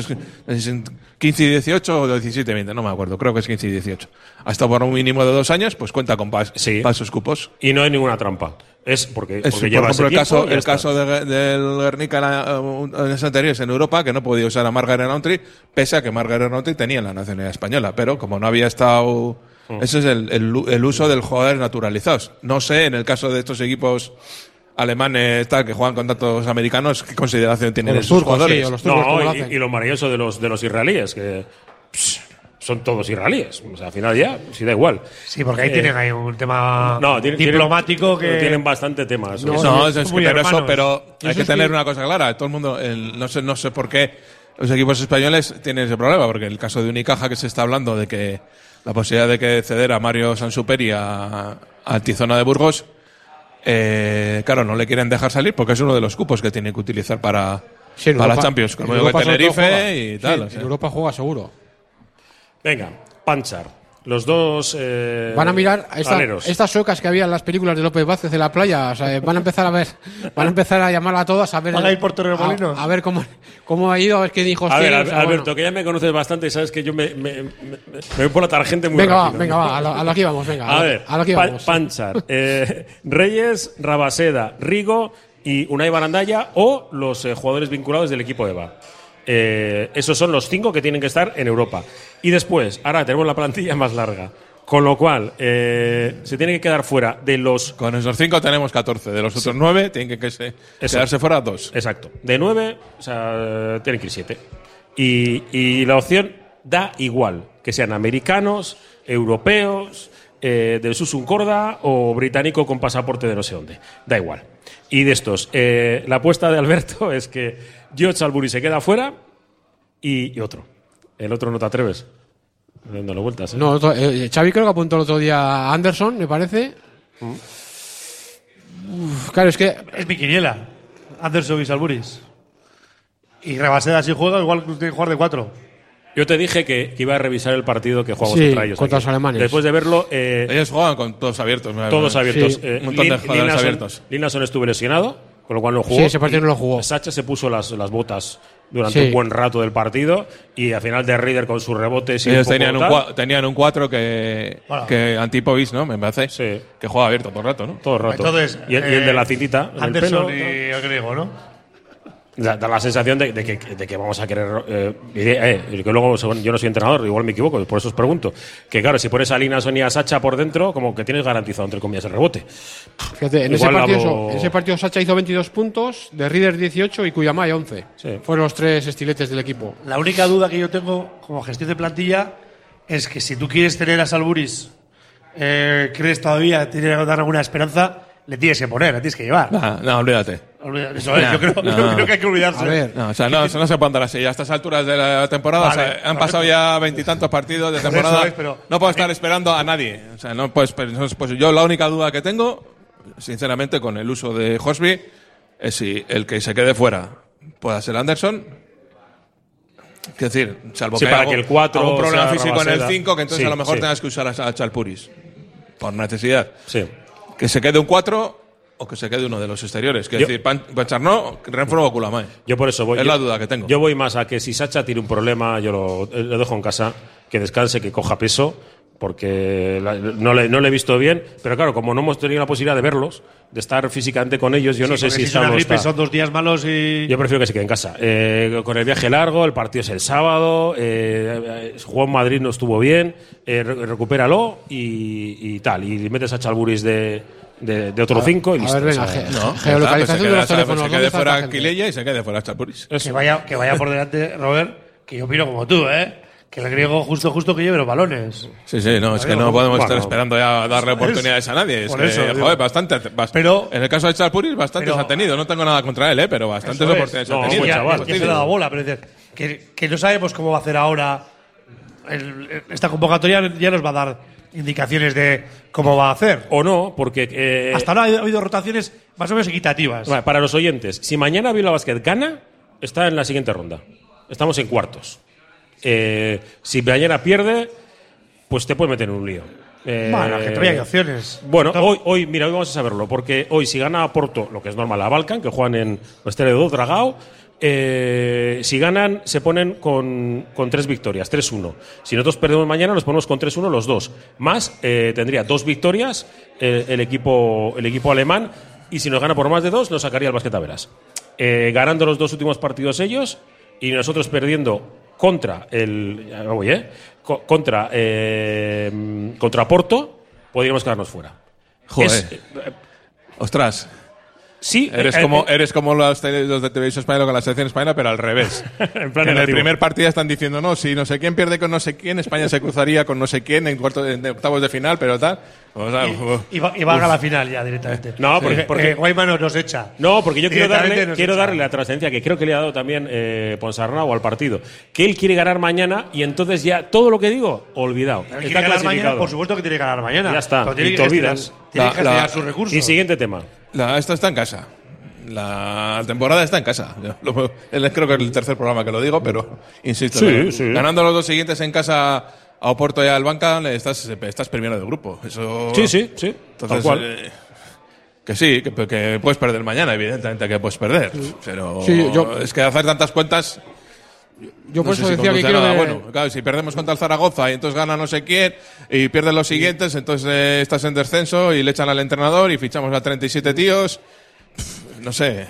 15 y 18 o 17 y 20, no me acuerdo, creo que es 15 y 18. Ha estado por un mínimo de dos años, pues cuenta con pas, Sí. sus cupos. Y no hay ninguna trampa. Es porque, Es, porque por llevas ejemplo, el caso, el caso de- del Guernica en la- en los anteriores en Europa, que no podía usar a Margaret Rountree, pese a que Margaret Rountree tenía la nacionalidad española, pero como no había estado. Mm. Ese es el, el- el uso del jugadores naturalizados. No sé, en el caso de estos equipos alemanes tal que juegan con tantos americanos, ¿qué consideración tienen los esos turcos, jugadores? sí, o los turcos, ¿cómo lo No, y, hacen? y lo maravilloso de los, de los israelíes, que pss, son todos israelíes. O sea, al final ya, sí da igual. Sí, porque ahí Eh, tienen ahí un tema No, tienen- diplomático tienen, que. tienen bastante temas. No, Eso- es, es que muy pero, eso, pero hay Eso que tener que- una cosa clara. Todo el mundo, el- no sé, no sé por qué los equipos españoles tienen ese problema, porque el caso de Unicaja que se está hablando de que la posibilidad de que ceder a Mario Sansuperi a, a Tizona de Burgos, eh, claro, no le quieren dejar salir porque es uno de los cupos que tiene que utilizar para, Sí, para Europa- Champions, como digo. Tenerife y tal. Sí, o sea. En Europa juega seguro. Venga, Panchar. Los dos. eh, Van a mirar a esta- estas suecas que había en las películas de López Vázquez en la playa. O sea, van a empezar a ver, van a empezar a llamar a todas a ver. ¿Van a ir por? A, a ver cómo, cómo ha ido, a ver qué hijos A ver, o sea, Alberto, bueno. que ya me conoces bastante, sabes que yo me, me, me- me voy por la tarjeta muy Venga, va, rápido. venga, va, a lo, a lo que vamos, venga. A lo- ver, a lo que Pa- vamos. Panchar, eh, Reyes, Rabaseda, Rigo y Unai Barandaya o los eh, jugadores vinculados del equipo EVA. Eh, esos son los cinco que tienen que estar en Europa. Y después, ahora tenemos la plantilla más larga. Con lo cual, eh, se tiene que quedar fuera de los. Con esos cinco tenemos 14. De los otros nueve tienen que, se- quedarse fuera dos. Exacto. De nueve, o sea, tienen que ir siete. Y, y la opción da igual, que sean americanos, europeos, eh, del Susun Corda o británico con pasaporte de no sé dónde. Da igual. Y de estos, eh, la apuesta de Alberto *laughs* es que George Albury se queda fuera y, y otro. El otro no te atreves. Dándole vueltas. ¿eh? No, otro- eh, Xavi creo que apuntó el otro día a Anderson, me parece. Uf, claro, es que Es mi quiniela. Anderson y Salburis. Y Rebaseda si juega, igual tiene que jugar de cuatro. Yo te dije que, que iba a revisar el partido que jugamos Sí, contra ellos. contra aquí. los alemanes. Después de verlo, eh, Ellos juegan con todos abiertos. me- Todos abiertos. Sí. Eh, Un montón de jugadores Linason- abiertos. Linason estuvo lesionado, con lo cual no jugó. Sí, ese partido no lo jugó. Sacha se puso las, las botas durante Sí. un buen rato del partido y al final de Reader con sus rebotes y Ellos tenían un, cua- tenían un 4 que, Bueno. que Antipovic, ¿no? Me parece. Sí. Que juega abierto todo el rato, ¿no? todo el rato. Entonces, y, el, y el de eh, la cintita en el Anderson pelo, y el griego, ¿no? Da, da la sensación de, de que, de que vamos a querer. Eh, y de- eh, y que luego, según- yo no soy entrenador, igual me equivoco, por eso os pregunto. Que claro, si pones a Linason y a Sacha por dentro, como que tienes garantizado, entre comillas, el rebote. Fíjate, en ese, partido, hago- en ese partido Sacha hizo 22 puntos, de Reader 18 y Cuyamay 11. Sí. Fueron los tres estiletes del equipo. La única duda que yo tengo como gestión de plantilla es que si tú quieres tener a Salburis, eh, crees todavía, tiene que dar alguna esperanza, le tienes que poner, le tienes que llevar. Ah, no, olvídate. Olvida- Eso es, yo, creo, no. yo creo que hay que olvidarse. A ver, No, o sea, no, eso no se puede andar así. A estas alturas de la temporada, Vale, o sea, han pasado ya veintitantos partidos de Por temporada. es, pero- no puedo estar esperando a nadie. O sea, no puedes, pues, pues yo la única duda que tengo, sinceramente, con el uso de Hosby, es si el que se quede fuera pueda ser Anderson Quiero decir, salvo Sí, que para haya que el cuatro algún problema sea físico en el Rabaseda. 5, que entonces Sí, a lo mejor sí. tengas que usar a, a Chalpuris. Por necesidad. Sí. Que se quede un 4 o que se quede uno de los exteriores. Que Yo- decir, Pan- Pancharno, Renfro o Kulamae. Yo por eso voy. Es yo- la duda que tengo. Yo voy más a que si Sacha tiene un problema, yo lo, eh, lo dejo en casa, que descanse, que coja peso, porque la- no, le, no le he visto bien. Pero claro, como no hemos tenido la posibilidad de verlos, de estar físicamente con ellos, yo no sé si es o no gripe, está. son dos días malos y. Yo prefiero que se quede en casa. Eh, con el viaje largo, el partido es el sábado, eh, eh, jugó en Madrid, no estuvo bien, eh, re- recupéralo y, y tal. Y metes a Chalburis de, de, de otro 5 y a listo. ver, venga, ge- No, Geolocalización de los pues se quede- teléfonos, Se ¿dónde quede está fuera gente? Quilella y se quede fuera Chalpuris. Que vaya, que vaya por delante, Robert, que yo miro como tú, ¿eh? Que el griego justo, justo que lleve los balones. Sí, sí, no, es que no podemos estar bueno. esperando ya a darle oportunidades a nadie. Es por que, eso, digo. joder, bastante. bas- Pero- en el caso de Chalpuris, bastantes pero- ha tenido. No tengo nada contra él, ¿eh? pero bastantes Eso es. oportunidades No, ha tenido. ya, chaval. ya se le ha dado bola, pero es decir, que, que no sabemos cómo va a hacer ahora. el- esta convocatoria ya nos va a dar indicaciones de cómo va a hacer. O no, porque. eh, Hasta ahora ha habido rotaciones más o menos equitativas. Vale, Para los oyentes, si mañana Bilbao Basket gana, está en la siguiente ronda. Estamos en cuartos. Eh, si mañana pierde, pues te puede meter en un lío. Eh, Bueno, que todavía hay opciones. Bueno, hoy, hoy, mira, hoy vamos a saberlo, porque hoy si gana Porto, lo que es normal, a Balkan, que juegan en Estadio de Dragao, eh, si ganan, se ponen con, con tres victorias, 3-1. Si nosotros perdemos mañana, nos ponemos con 3-1 los dos. Más, eh, tendría dos victorias eh, el, equipo, el equipo alemán, y si nos gana por más de dos, nos sacaría el basquet a veras. Eh, ganando los dos últimos partidos ellos, y nosotros perdiendo contra el. ya me voy, ¿eh? Co- contra, eh, contra Porto, podríamos quedarnos fuera. Joder. Es- Ostras. Sí, Eres eh, como, eh, eres como los, los de Televisión Española con la selección española, pero al revés. *laughs* En plan en el primer partido están diciendo, no, si no sé quién pierde con no sé quién, España se cruzaría con no sé quién en, cuarto, en octavos de final, pero tal. O sea, uf. Y, va, y va a la final ya directamente. No, porque- Eh, porque- eh, Guayman nos, echa. No, porque yo quiero darle, quiero echa. darle la trascendencia que creo que le ha dado también eh, Ponsarnau al partido. Que él quiere ganar mañana y entonces ya todo lo que digo, olvidado. Él Está quiere ganar mañana, por supuesto que tiene que ganar mañana. Ya está, Pero tiene y que te olvidas. Tiene La- que gestionar la- sus recursos. Y siguiente tema. La, esta está en casa. La temporada está en casa. Yo lo- él creo que es el tercer programa que lo digo, pero insisto. Sí, ¿no? sí. Ganando los dos siguientes en casa a Oporto y al Banca, estás, estás primero del grupo. Eso, Sí, sí, sí. Entonces, tal cual. eh, que sí, que, que puedes perder mañana, evidentemente que puedes perder. Pero Sí, yo- es que hacer tantas cuentas. Yo por no eso si decía que quiero que- bueno. Claro, si perdemos contra el Zaragoza y entonces gana no sé quién y pierdes los siguientes, entonces eh, estás en descenso y le echan al entrenador y fichamos a 37 tíos. Pff, no sé.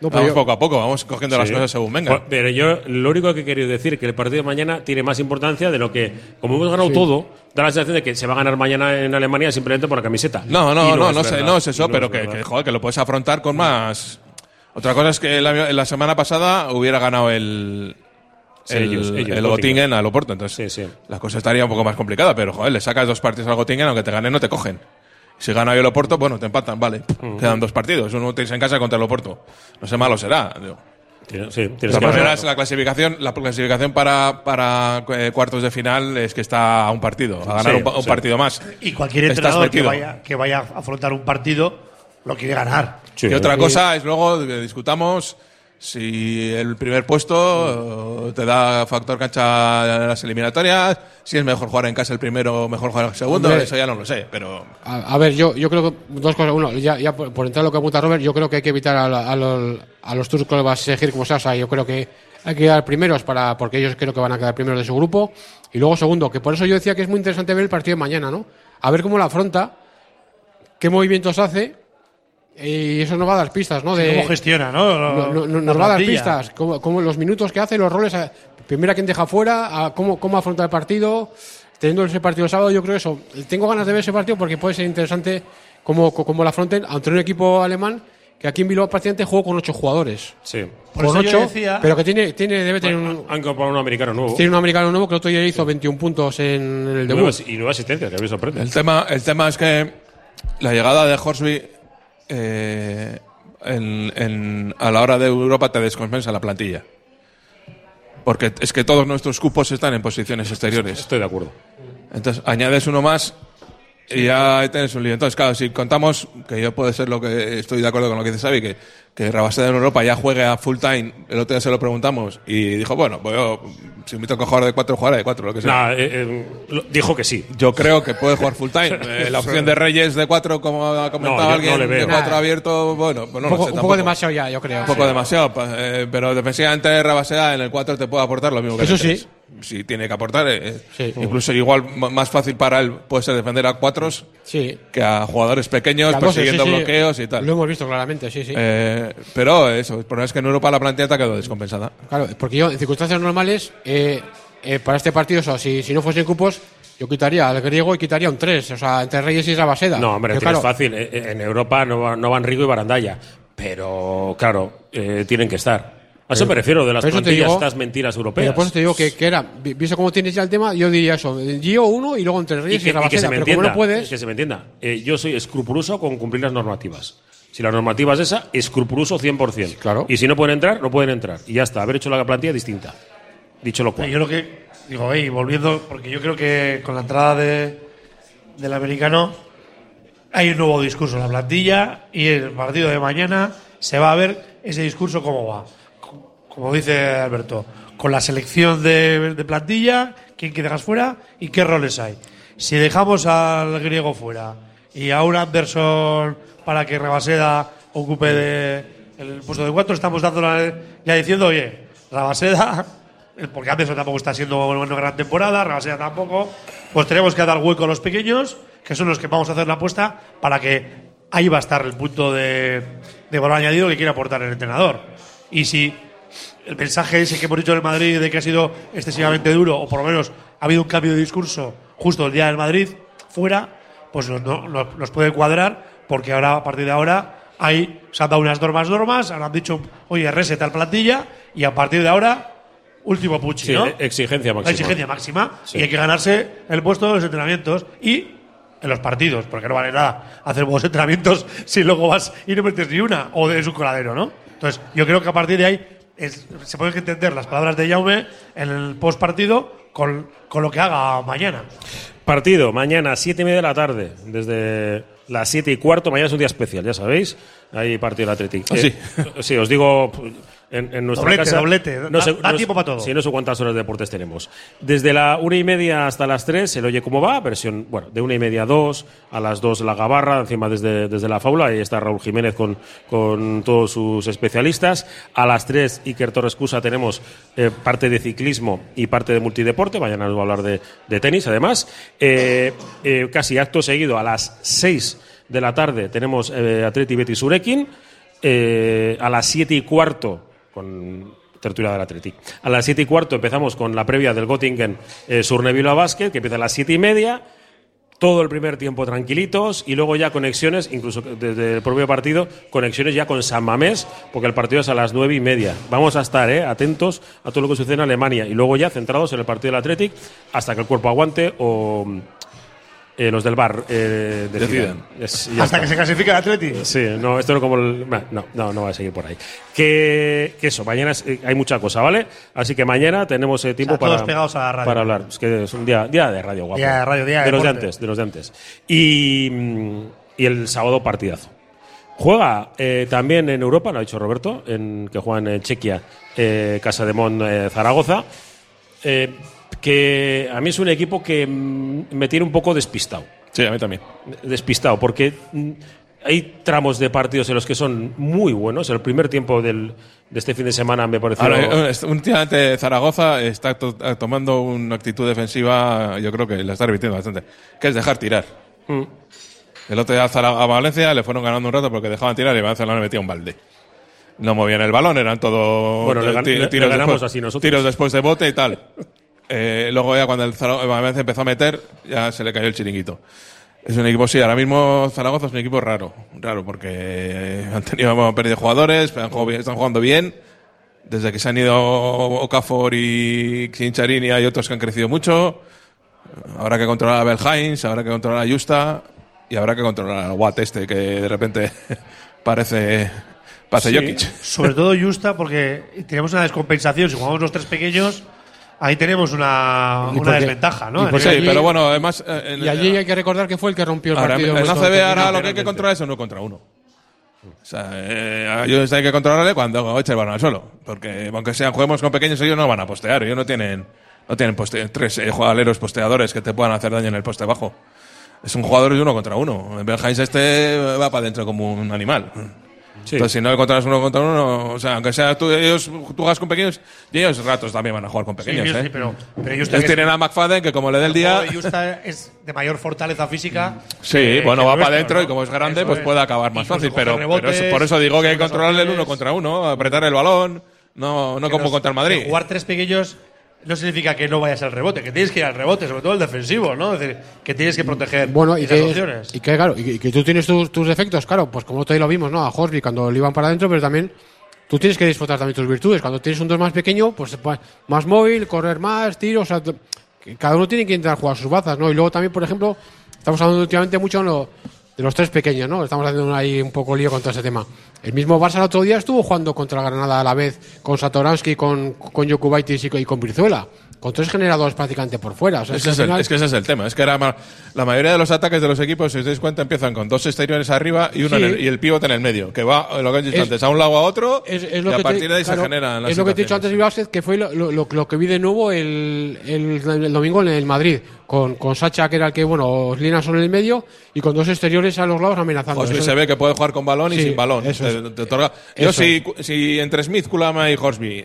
No, vamos yo- poco a poco, vamos cogiendo las cosas según. Bueno, Pero yo lo único que he querido decir es que el partido de mañana tiene más importancia de lo que, como hemos ganado todo, da la sensación de que se va a ganar mañana en Alemania simplemente por la camiseta. No, Y no, no, es no, sé, no es eso, pero es que, verdad. que, joder, que lo puedes afrontar con más. Otra cosa es que la, la semana pasada hubiera ganado el. Sí, el, ellos, ellos, el Göttingen. Al Oporto, entonces Sí, sí. la cosa estaría un poco más complicada, pero joder, le sacas dos partidos al Göttingen, aunque te ganen no te cogen. Si gana hoy el Oporto, bueno, te empatan, vale. Quedan dos partidos, uno tienes en casa contra el Oporto. No sé malo será. digo. Sí, De tienes todas que maneras, la clasificación, la clasificación para, para eh, cuartos de final es que está a un partido, a ganar Sí, un, pa- un sí. partido más. Y cualquier entrenador que vaya, que vaya a afrontar un partido lo quiere ganar. Sí. Y otra cosa es luego que discutamos si el primer puesto eh, te da factor cancha en las eliminatorias, si es mejor jugar en casa el primero o mejor jugar el segundo, Hombre. eso ya no lo sé, pero A, a ver, yo, yo creo que dos cosas. Uno, ya, ya por, por entrar a lo que apunta Robert, yo creo que hay que evitar a, la- a los, a los turcos que vas a elegir como sea. O sea, yo creo que hay que quedar primeros para, porque ellos creo que van a quedar primeros de su grupo. Y luego, segundo, que por eso yo decía que es muy interesante ver el partido de mañana, ¿no? A ver cómo la afronta, qué movimientos hace. Y eso nos va a dar pistas, ¿no? De, ¿Cómo gestiona, no? no- no- no- La nos va a dar pistas, cómo, cómo los minutos que hace, los roles, a- primero a quién deja fuera, a cómo, cómo afronta el partido, teniendo ese partido el sábado, yo creo eso. Tengo ganas de ver ese partido porque puede ser interesante cómo, cómo lo afronten ante un equipo alemán que aquí en Bilbao prácticamente juega con ocho jugadores. Sí. Por con eso yo ocho, decía- pero que tiene, tiene, debe tener un, Han comprado un americano nuevo. tiene un americano nuevo que el otro día hizo 21 puntos en, en el Y debut. nueva- y nueva asistencia, que a mí me sorprende. el tema, el tema es que la llegada de Horsby eh, en- en- a la hora de Europa te descompensa la plantilla. Porque es que todos nuestros cupos están en posiciones exteriores. Estoy de acuerdo. Entonces, añades uno más Y ya ahí tenés un lío. Entonces, claro, si contamos, que yo puede ser lo que estoy de acuerdo con lo que dice Xavi, que, que Rabaseda en Europa ya juegue a full time, el otro día se lo preguntamos y dijo, bueno, pues yo, si me toca jugar de cuatro, jugaré de cuatro, lo que sea. Nah, eh, eh, dijo que sí. Yo creo que puede jugar full time. *laughs* Eh, la opción de Reyes de cuatro, como ha comentado No, alguien, no de cuatro Nah. abierto, bueno, pues no un poco, lo sé. un tampoco. poco demasiado ya, yo creo. Un poco demasiado, eh, pero defensivamente Rabaseda en el 4 te puede aportar lo mismo que en Eso el sí. 3. Si tiene que aportar, eh, Sí. incluso igual más fácil para él puede ser defender a cuatros Sí. que a jugadores pequeños a persiguiendo sí, sí. bloqueos y tal. Lo hemos visto claramente, sí, sí. Eh, pero eso, el problema es que en Europa la plantilla te ha quedado descompensada. Claro, porque yo, en circunstancias normales, eh, eh, para este partido, o sea, si, si no fuesen cupos, yo quitaría al griego y quitaría un 3, o sea, entre Reyes y Rabaseda. No, hombre, claro, fácil. Eh, eh, En Europa no van Rigo y Barandalla. Pero, claro, eh, tienen que estar. A eso Pero- me refiero, de las pero plantillas, digo- estas mentiras europeas. Pero por eso te digo que, que era, vi- visto cómo tienes ya el tema, yo diría eso, Gio uno y luego entre y Reyes y, que, y que se me pero entienda, como no puedes, que se me entienda. Eh, yo soy escrupuloso con cumplir las normativas. Si la normativa es esa, escrupuloso 100%. Claro. Y si no pueden entrar, no pueden entrar. Y ya está, haber hecho la plantilla distinta. Dicho lo cual. Yo creo que, digo, y volviendo, porque yo creo que con la entrada de, del americano hay un nuevo discurso en la plantilla y el partido de mañana se va a ver ese discurso cómo va. Co- Como dice Alberto, con la selección de, de plantilla, quién que dejas fuera y qué roles hay. Si dejamos al griego fuera y a un Anderson para que Rabaseda ocupe de- el puesto de cuatro, estamos dándole ya diciendo, oye, Rabaseda porque Anderson tampoco está siendo una gran temporada, Rabaseda tampoco, pues tenemos que dar hueco a los pequeños, que son los que vamos a hacer la apuesta para que ahí va a estar el punto de, de valor añadido que quiere aportar el entrenador. Y si el mensaje ese que hemos dicho del Madrid de que ha sido excesivamente duro, o por lo menos ha habido un cambio de discurso justo el día del Madrid, fuera, pues no- no- no- nos puede cuadrar, porque ahora, a partir de ahora, hay, se han dado unas normas, normas, ahora han dicho, oye, reset al plantilla, y a partir de ahora, último puchi, Sí, ¿no? exigencia máxima. La exigencia máxima. Sí. Y hay que ganarse el puesto de los entrenamientos y en los partidos, porque no vale nada hacer buenos entrenamientos *laughs* si luego vas y no metes ni una, o es un coladero, ¿no? Entonces, yo creo que a partir de ahí es- se pueden entender las palabras de Jaume en el post partido con, con lo que haga mañana. Partido, mañana, siete y media de la tarde, desde las siete y cuarto. Mañana es un día especial, ya sabéis. Hay partido del Athletic. Ah, Eh, sí. *laughs* sí, os digo, en, en nuestra Doblete, casa. doblete. Da- da tiempo para todo. Sí, no sé cuántas horas de deportes tenemos. Desde la una y media hasta las tres, el Oye Cómo Va, versión, bueno, de una y media a dos, a las dos la Gabarra, encima desde, desde la Faula, ahí está Raúl Jiménez con, con todos sus especialistas. A las tres, Iker Torres Cusa, tenemos eh, parte de ciclismo y parte de multideporte, mañana nos va a hablar de, de tenis, además. Eh, eh, casi acto seguido, a las seis de la tarde, tenemos eh, Atleti Betis Urekin. Eh, a las siete y cuarto, con tertulia del Athletic. A las siete y cuarto empezamos con la previa del Göttingen eh, Surnevila Basket, que empieza a las siete y media. Todo el primer tiempo tranquilitos y luego ya conexiones, incluso desde el propio partido, conexiones ya con San Mamés, porque el partido es a las nueve y media. Vamos a estar eh, atentos a todo lo que sucede en Alemania y luego ya centrados en el partido del Athletic hasta que el cuerpo aguante o eh, los del bar eh, decidan. Es- ya Hasta está. que se clasifique el Atleti. Sí, no, esto no como el. No, no, no va a seguir por ahí. Que, que eso, mañana es- eh, hay mucha cosa, ¿vale? Así que mañana tenemos eh, tiempo O sea, todos para, pegados a la radio. para hablar. Es que es un día, día de radio, guapo. Día de radio, día de de los de antes, de los de antes. Y, mm, y el sábado partidazo. Juega eh, también en Europa, lo ha dicho Roberto, en, que juega en Chequia, eh, Casa de Mon, eh, Zaragoza. Eh, que a mí es un equipo que mm, me tiene un poco despistado Sí, a mí también. despistado, porque mm, hay tramos de partidos en los que son muy buenos. El primer tiempo del, de este fin de semana me pareció. Ahora, últimamente Zaragoza está to- eh, tomando una actitud defensiva, yo creo que la está repitiendo bastante, que es dejar tirar. Mm. El otro día a, Valencia le fueron ganando un rato porque dejaban tirar y Valencia le metía un balde. No movían el balón, eran todo Bueno, le gan- ti- le- tiros, ganamos después, así nosotros. tiros después de bote y tal. *laughs* Eh, luego ya cuando el Zara- el Valencia empezó a meter, ya se le cayó el chiringuito. Es un equipo, sí, ahora mismo Zaragoza es un equipo raro, raro, porque han tenido, han perdido jugadores, pero han jugado bien- están jugando bien. Desde que se han ido Okafor y Cincharini hay otros que han crecido mucho. Habrá que controlar a Belhains, habrá que controlar a Justa y habrá que controlar al Watt este que de repente *laughs* parece, parece Sí, Jokic. Sobre todo Justa, porque tenemos una descompensación. Si jugamos los tres pequeños, ahí tenemos una, una desventaja, ¿no? y porque Sí, allí- pero bueno, además. eh, en- Y allí hay que recordar que fue el que rompió el Ahora, partido. en en ACB ahora lo que hay que controlar es uno contra uno. O sea, eh, ellos hay que controlarle cuando eche el balón al suelo. Porque aunque sean juguemos con pequeños, ellos no van a postear. Ellos no tienen, no tienen poste- tres eh, jugadores posteadores que te puedan hacer daño en el poste bajo. Es un jugador de uno contra uno. Benjamín este va para adentro como un animal. Entonces, si no le controlas uno contra uno, o sea, aunque sea tú, ellos, tú juegas con pequeños, y ellos ratos también van a jugar con Sí, pequeños. sí, ¿eh? pero, pero ellos tienen a McFadden que como le dé el día. Justa es de mayor fortaleza física. *laughs* Sí, que- bueno, que va para adentro ¿no? y como es grande, Eso pues es. puede acabar más fácil. Pero, pero eso- rebotes, por eso digo que hay que controlarle el uno contra uno, apretar el balón, no, no como nos- contra el Madrid. Jugar tres pequeños no significa que no vayas al rebote, que tienes que ir al rebote, sobre todo el defensivo, ¿no? Es decir, que tienes que proteger Bueno, y esas que, opciones. y que, claro, y que, tú tienes tus, tus defectos, claro, pues como hoy lo vimos, ¿no? A Horsby cuando le iban para adentro, pero también tú tienes que disfrutar también tus virtudes. Cuando tienes un dos más pequeño, pues pues, más móvil, correr más, tiro, o sea, cada uno tiene que intentar jugar sus bazas, ¿no? Y luego también, por ejemplo, estamos hablando últimamente mucho en lo- de los tres pequeños, ¿no? Estamos haciendo ahí un poco lío con todo ese tema. El mismo Barça el otro día estuvo jugando contra Granada a la vez, con Satoransky, con, con y con, y con Brizuela. Con tres generadores prácticamente por fuera. O sea, es que es, al el, final- es que ese es el tema. Es que era ma- la mayoría de los ataques de los equipos, si os dais cuenta, empiezan con dos exteriores arriba y uno Sí. en el, y el pivote en el medio, que va, lo que has dicho Es- antes, a un lado a otro, es, y a partir te, de ahí claro, se generan las Es lo que te he dicho antes, Vázquez, que fue lo, lo- lo- que vi de nuevo el, el- el domingo en el Madrid, con, con Sacha, que era el que, bueno, Lina son en el medio, y con dos exteriores a los lados amenazando. Se ve que puede jugar con balón y Sí, sin balón. eso Te- es. te otorga- Yo Eso. si, si entre Smith, Kulama y Horsby,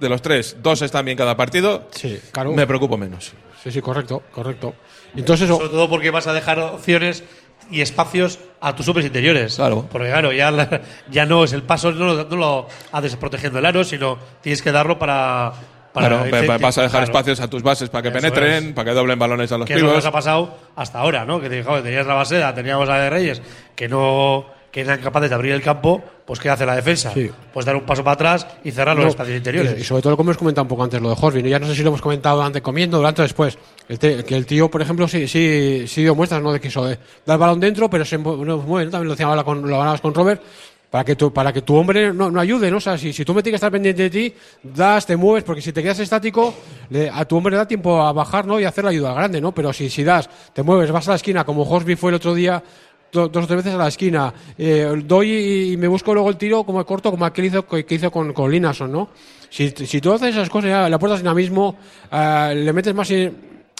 de los tres, dos están bien cada partido, Sí, claro. me preocupo menos. Sí, sí, correcto, correcto. Entonces eso, Sobre todo porque vas a dejar opciones y espacios a tus hombres interiores. Claro. Porque claro, ya, la- ya no es el paso, no lo, no lo haces protegiendo el aro, sino tienes que darlo para. para Claro, vas a dejar claro. espacios a tus bases para que Eso penetren, es. para que doblen balones a los que pibos. nos ha pasado hasta ahora, ¿no? Que te- joder, tenías la baseda, teníamos la de Reyes, que no que eran capaces de abrir el campo, pues ¿qué hace la defensa? Sí. Pues dar un paso para atrás y cerrar los No, espacios interiores. Y, y sobre todo, como hemos comentado un poco antes, lo de Horsby. ¿no? Ya no sé si lo hemos comentado antes comiendo, durante o después. El te- que el tío, por ejemplo, sí, sí, sí dio muestras ¿no? de que eso, de dar el balón dentro, pero se mueve. ¿no? También lo, decía ahora con, lo hablabas con Robert. Para que, tu, para que tu hombre no, no ayude, ¿no? O sea, si, si tú me tienes que estar pendiente de ti, das, te mueves, porque si te quedas estático, le- a tu hombre le da tiempo a bajar, ¿no? Y hacer la ayuda grande, ¿no? Pero si, si das, te mueves, vas a la esquina, como Horsby fue el otro día, dos o tres veces a la esquina. Eh, doy y me busco luego el tiro como corto, como aquel hizo, que hizo con, con Linason, ¿no? Si, si tú haces esas cosas, ya le aportas dinamismo, ah, le metes más.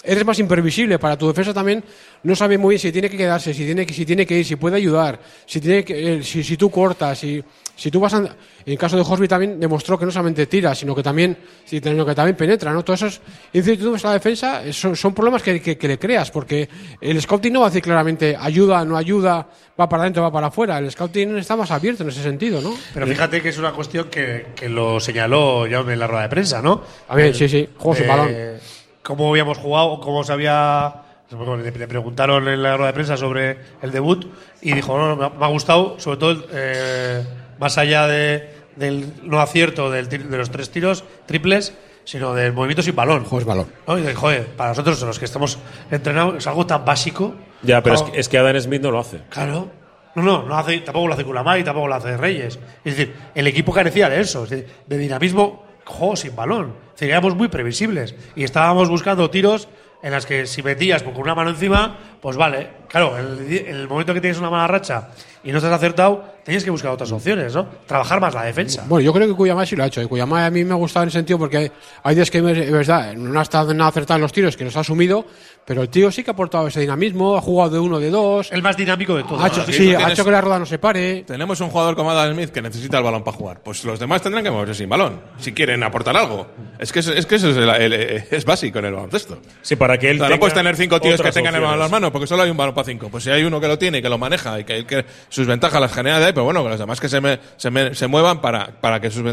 Eres más imprevisible para tu defensa también. No sabe muy bien si tiene que quedarse, si tiene que, si tiene que ir, si puede ayudar, si tiene que, eh, si, si tú cortas, si, si tú vas a, en el caso de Horsby también demostró que no solamente tira, sino que también, sino que también penetra, ¿no? Todas esas incertidumbres a la defensa eh, son, son problemas que, que- que le creas, porque el scouting no va a decir claramente ayuda, no ayuda, va para adentro, va para afuera. El scouting está más abierto en ese sentido, ¿no? Pero fíjate que es una cuestión que, que lo señaló ya en la rueda de prensa, ¿no? A ver, sí, sí, juego Eh, balón. Cómo habíamos jugado, cómo se había. Le, preguntaron en la rueda de prensa sobre el debut y dijo: No, no, me ha, me ha gustado, sobre todo eh, más allá de, del no acierto del de los tres tiros triples, sino del movimiento sin balón. Juego sin balón. ¿no? Y de, joder, para nosotros, los que estamos entrenados, es algo tan básico. Ya, pero es que, es que Adam Smith no lo hace. Claro. No, no, no hace, tampoco lo hace Kulamay, tampoco lo hace Reyes. Es decir, el equipo carecía de eso, es decir, de dinamismo, juego sin balón. Éramos muy previsibles. Y estábamos buscando tiros en las que si metías con una mano encima, pues vale. Claro, el, el momento que tienes una mala racha y no estás acertado, tienes que buscar otras opciones, ¿no? Trabajar más la defensa. Bueno, yo creo que Cuyamá sí lo ha hecho. Y Cuyamá a mí me ha gustado en ese sentido porque hay, hay días que es verdad, no ha estado nada acertado en los tiros, que los ha asumido, pero el tío sí que ha aportado ese dinamismo, ha jugado de uno, de dos. El más dinámico de todos. Ha hecho, Aquí sí, ha hecho que la rueda no se pare. Tenemos un jugador como Adam Smith que necesita el balón para jugar. Pues los demás tendrán que moverse sin balón, si quieren aportar algo. Es que, es, es que eso es, el- el- es básico en el baloncesto. Sí, para que él O sea, no puedes tener cinco tíos que tengan el balón en las opciones. Porque solo hay un balón para cinco. Pues si hay uno que lo tiene y que lo maneja y que, que sus ventajas las genera de ahí, pero bueno, que los demás que se, me- se, me- se muevan para, para que sus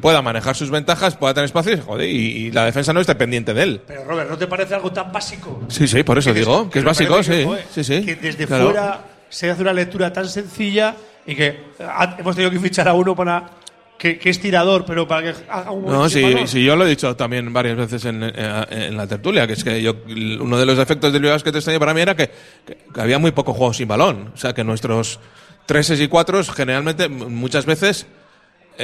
pueda manejar sus ventajas, pueda tener espacio y, joder, y, y la defensa no esté pendiente de él. Pero Robert, ¿no te parece algo tan básico? Sí, sí, por eso digo, que es básico, que, sí, joder, sí, sí. Que desde Claro. fuera se hace una lectura tan sencilla y que ha- hemos tenido que fichar a uno para que, que es tirador, pero para que haga un No, movimiento sin sí, balón. sí, yo lo he dicho también varias veces en, en- en la tertulia, que es que yo uno de los defectos del Bilbao que este año para mí era que, que- que había muy poco juego sin balón. O sea, que nuestros treses y cuatros generalmente muchas veces eh,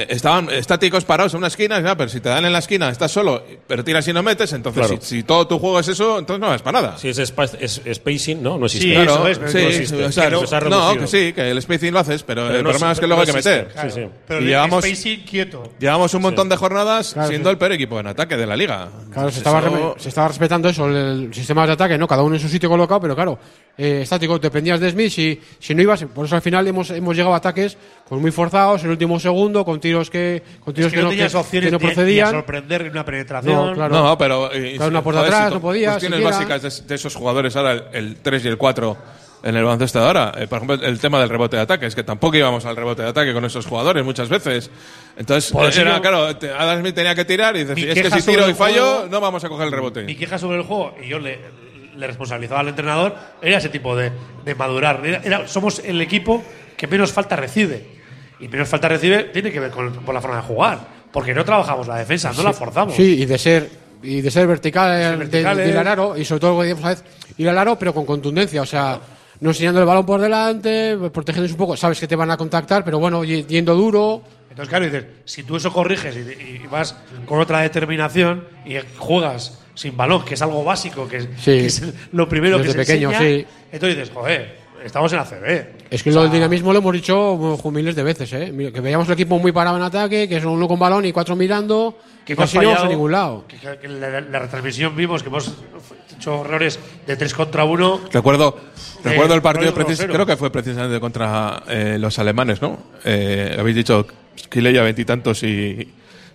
estaban estáticos parados en una esquina, ya, pero si te dan en la esquina, estás solo, pero tiras y no metes, entonces Claro. si, si todo tu juego es eso, entonces no es para nada. Si es, spa- es- spacing, no, no existe. Sí, Claro, eso es, sí, no existe. o sea, Que no se ha no, reducido. que sí, que el spacing lo haces, pero, Pero el no problema es que luego hay que no meter. Sí, sí. Pero Y el llevamos- spacing quieto. Llevamos un montón de jornadas Claro, siendo sí. el peor equipo en ataque de la liga. Claro, se estaba, Eso- reme- se estaba respetando eso, el, el sistema de ataque, ¿no? Cada uno en su sitio colocado, pero claro, eh, estático, dependías de Smith si, si no ibas. Por eso al final hemos, hemos llegado a ataques pues muy forzados, en el último segundo, con tiros que, con tiros Es que no tenías que- opciones que no ni- ni a procedían. sorprender una penetración. No, claro. No, pero. eh, Claro, una por joder, detrás, si no podía, Cuestiones siquiera. básicas de, de esos jugadores ahora, el, el 3 y el 4 en el baloncesto de ahora. Eh, por ejemplo, el tema del rebote de ataque. Es que tampoco íbamos al rebote de ataque con esos jugadores muchas veces. Entonces, Por eso era, yo- claro, te- Adam Smith tenía que tirar y decir, es que si tiro y fallo, juego- no vamos a coger el rebote. Mi queja sobre el juego, y yo le, le responsabilizaba al entrenador, era ese tipo de, de madurar. Era- era- somos el equipo que menos falta recibe. Y menos falta recibe tiene que ver con, con la forma de jugar. Porque no trabajamos la defensa, no la forzamos. Sí, y de ser y de ser vertical, de- verticales. de, ir al aro, y sobre todo, ir al aro, pero con contundencia, o sea, no enseñando el balón por delante, protegiéndose un poco, sabes que te van a contactar, pero bueno, yendo duro. Entonces, claro, dices, si tú eso corriges y, y vas con otra determinación y juegas sin balón, que es algo básico, que es, Sí. que es lo primero Desde que se pequeño, enseña, sí. entonces dices, joder, estamos en ACB. Es que lo del dinamismo lo hemos dicho miles de veces, ¿eh? Que veíamos el equipo muy parado en ataque, que es uno con balón y cuatro mirando, que casi no a ningún lado. Que, que- que la, la retransmisión vimos que hemos hecho errores de 3 contra 1. Recuerdo, Eh, recuerdo el partido, precis- grosero. creo que fue precisamente contra eh, los alemanes, ¿no? Eh, habéis dicho Kileya veintitantos y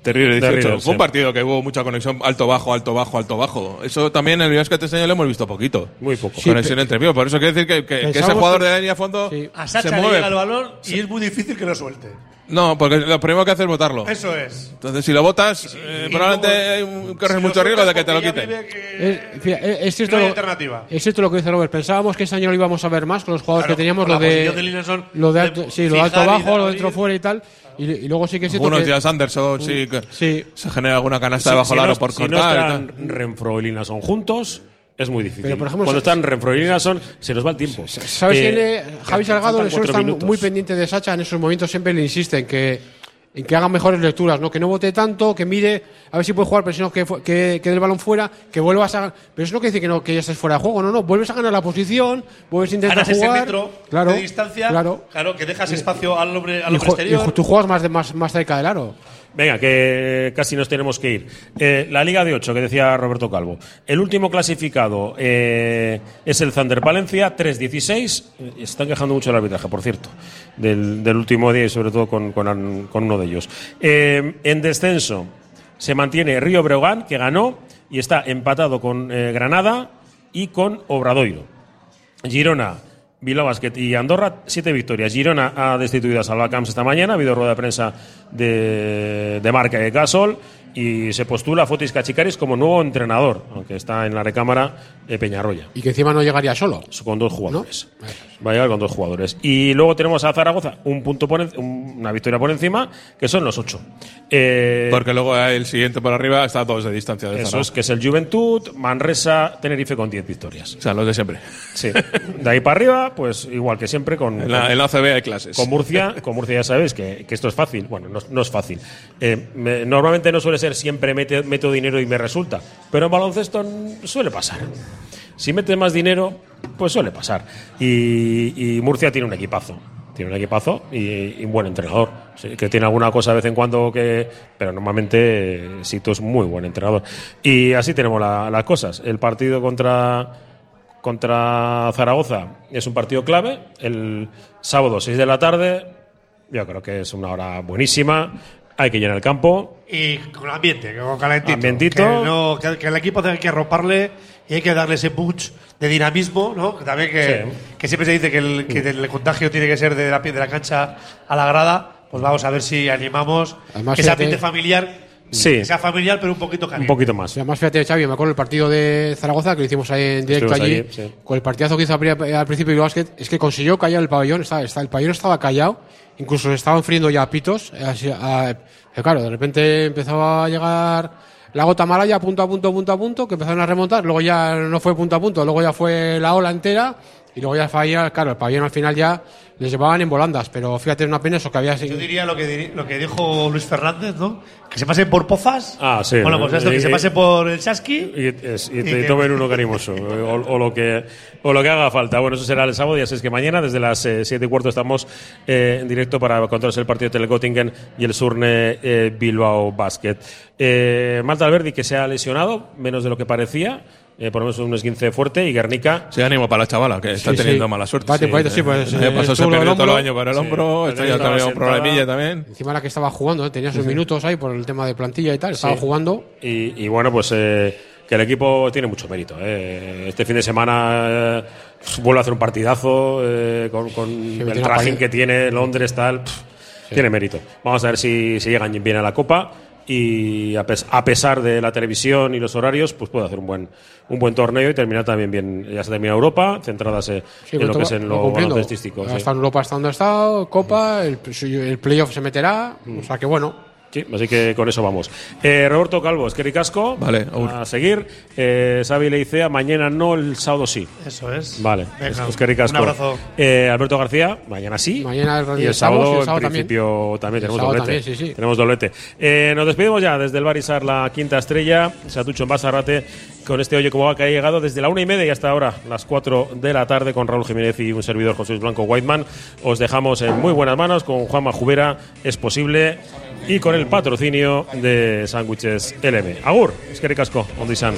Terrible 18. Terrible, fue sí. un partido que hubo mucha conexión alto-bajo, alto-bajo, alto-bajo. Eso también en el Biosca este año lo hemos visto poquito. Muy poco. conexión entre vivo. Por eso quiere decir que, que- que ese jugador que- de la línea a fondo A se Sacha le mueve. llega el balón y es muy difícil que lo suelte. No, porque lo primero que hace es botarlo. Eso es. Entonces, si lo botas, eh, probablemente luego, eh, corres si mucho riesgo de que te lo quiten. vive que- Es, fíjate, es- es cierto no hay lo- alternativa. Es cierto lo que dice Robert. Pensábamos que este año lo íbamos a ver más con los jugadores Claro, que teníamos, lo de, de lo de de alto, sí, lo de alto bajo, de lo dentro fuera y tal. Y, y luego sí que es Algunos días Anderson, sí, que sí. se genera alguna canasta Si- debajo si del aro no- por si no cortar. y están. Renfro y Linason juntos, es muy difícil. Pero, por ejemplo, Cuando están Renfro y Linason, se nos va el tiempo. ¿Sabes Eh, quién le- Javi Salgado minutos. muy pendiente de Sacha en esos momentos, siempre le insiste en que, en que haga mejores lecturas, ¿no? que no vote tanto, que mire a ver si puede jugar, pero si no, que, que, que dé el balón fuera, que vuelvas a. Pero eso no quiere decir que, no, que ya estés fuera de juego, no, no, vuelves a ganar la posición, vuelves a intentar Ganas ese jugar. metro claro, de distancia. Claro. Claro, que dejas espacio al hombre, al Y, hombre y exterior. ju- tú juegas más, de, más, más cerca del aro. Venga, que casi nos tenemos que ir. Eh, la Liga de 8, que decía Roberto Calvo. El último clasificado eh, es el Thunder Valencia, 3-16. Eh, Están quejando mucho del arbitraje, por cierto, del, último día y sobre todo con, uno de ellos. En descenso se mantiene Río Breogán, que ganó y está empatado con Granada y con Obradoiro. Girona, Bilbao Basket y Andorra, siete victorias. Girona ha destituido a Salva Camps esta mañana, ha habido rueda de prensa de, de marca de Gasol y se postula Fotis Cachicaris como nuevo entrenador, aunque está en la recámara de Peñarroya, Y que encima no llegaría solo. con dos jugadores. Va a llegar con dos jugadores. Y luego tenemos a Zaragoza, un punto por en- una victoria por encima, que son los ocho. Eh, Porque luego el siguiente por arriba está a dos de distancia de eso Zaragoza. es, que es el Juventud, Manresa, Tenerife con 10 victorias. O sea, los de siempre. Sí. De ahí para arriba, pues igual que siempre con, En la, en la ACB hay clases. Con Murcia, con Murcia ya sabes que, que esto es fácil. Bueno, no, no es fácil. Eh, me- normalmente no suele siempre mete- meto dinero y me resulta, pero en baloncesto suele pasar. Si metes más dinero, pues suele pasar. Y, Murcia tiene un equipazo. Tiene un equipazo y, un buen entrenador. Que tiene alguna cosa de vez en cuando que. Pero normalmente eh, Sito es muy buen entrenador. Y así tenemos la- las cosas. El partido contra contra Zaragoza es un partido clave. El sábado, 6 de la tarde. Yo creo que es una hora buenísima. Hay que llenar el campo. Y con ambiente, con calentito. Ambientito. Que, no- que- que el equipo hay que romperle y hay que darle ese punch de dinamismo, ¿no? Que también que, Sí. que siempre se dice que el, que el contagio tiene que ser de la, de la cancha a la grada. Pues vamos a ver si animamos Además, ese ambiente familiar. Sí. Que sea familiar, pero un poquito Un caliente. poquito más. Además, fíjate, Xavi, me acuerdo el partido de Zaragoza que lo hicimos ahí en directo Estuvimos allí, allí, sí. con el partidazo que hizo al principio del básquet, es que consiguió callar el pabellón, estaba, estaba- el pabellón estaba callado, incluso se estaban friendo ya pitos, eh, así, a- eh, claro, de repente empezaba a llegar la gota malaya punto a punto, punto a punto, que empezaron a remontar, luego ya no fue punto a punto, luego ya fue la ola entera, Y luego ya el pabellón, claro, el pabellón al final ya les llevaban en volandas, pero fíjate, es una pena eso que había... Yo diría lo que, diri- lo que dijo Luis Fernández, ¿no? Que se pase por Pozas. Ah, sí. Bueno, pues esto, Y- que se y- pase por el Chasqui. Y, es- y Y te que- tomen uno canimoso o, o lo que o lo que haga falta. Bueno, eso será el sábado, ya sabes que mañana desde las eh, siete y cuarto estamos eh, en directo para contaros el partido de Telegottingen y el Surne eh, Bilbao Basket. Eh, Malta Alberdi que se ha lesionado, menos de lo que parecía. Eh, por lo menos un esguince fuerte y Guernica Sí, ánimo para la chavala, que está Sí, teniendo sí. mala suerte. Va temporadita, sí, pues, eh, pasado se estuvo el perdió todo el año por el Sí, hombro, año estaba también un problemilla también. Encima la que estaba jugando, ¿eh? tenía sus minutos ahí por el tema de plantilla y tal, estaba Sí. jugando. Y, y bueno, pues eh, que el equipo tiene mucho mérito. eh. Este fin de semana eh, vuelve a hacer un partidazo eh, con, con el trajín que tiene Londres, tal. pf, Tiene mérito. Vamos a ver si, si llegan bien a la Copa y a, pes- a pesar de la televisión y los horarios, pues puede hacer un buen un buen torneo y terminar también bien. Ya se termina Europa, centradas eh, Sí, en lo que es en lo baloncestístico. sí. Está en Europa, está donde ha estado, Copa, el, el playoff se meterá, o sea que bueno. Sí, así que con eso vamos. Eh, Roberto Calvo, es que ricasco. Vale, agur. a seguir. Eh, Xavi Leicea, mañana no, el sábado sí. Eso es. Vale, Venga, es, que ricasco. un abrazo. Eh, Alberto García, mañana sí. Mañana el- y el sábado, sábado, sí, el sábado en principio también, tenemos sábado doblete. también, sí, sí. Tenemos doblete. Eh, nos despedimos ya desde el Barisar, la quinta estrella. Satucho en Basarrate con este Oye como va que ha llegado desde la una y media y hasta ahora, las cuatro de la tarde, con Raúl Jiménez y un servidor José Luis Blanco Whiteman. Os dejamos en muy buenas manos con Juanma Jubera, es posible, y con el patrocinio de Sándwiches LM. Agur, es que ricasco, ondo izan.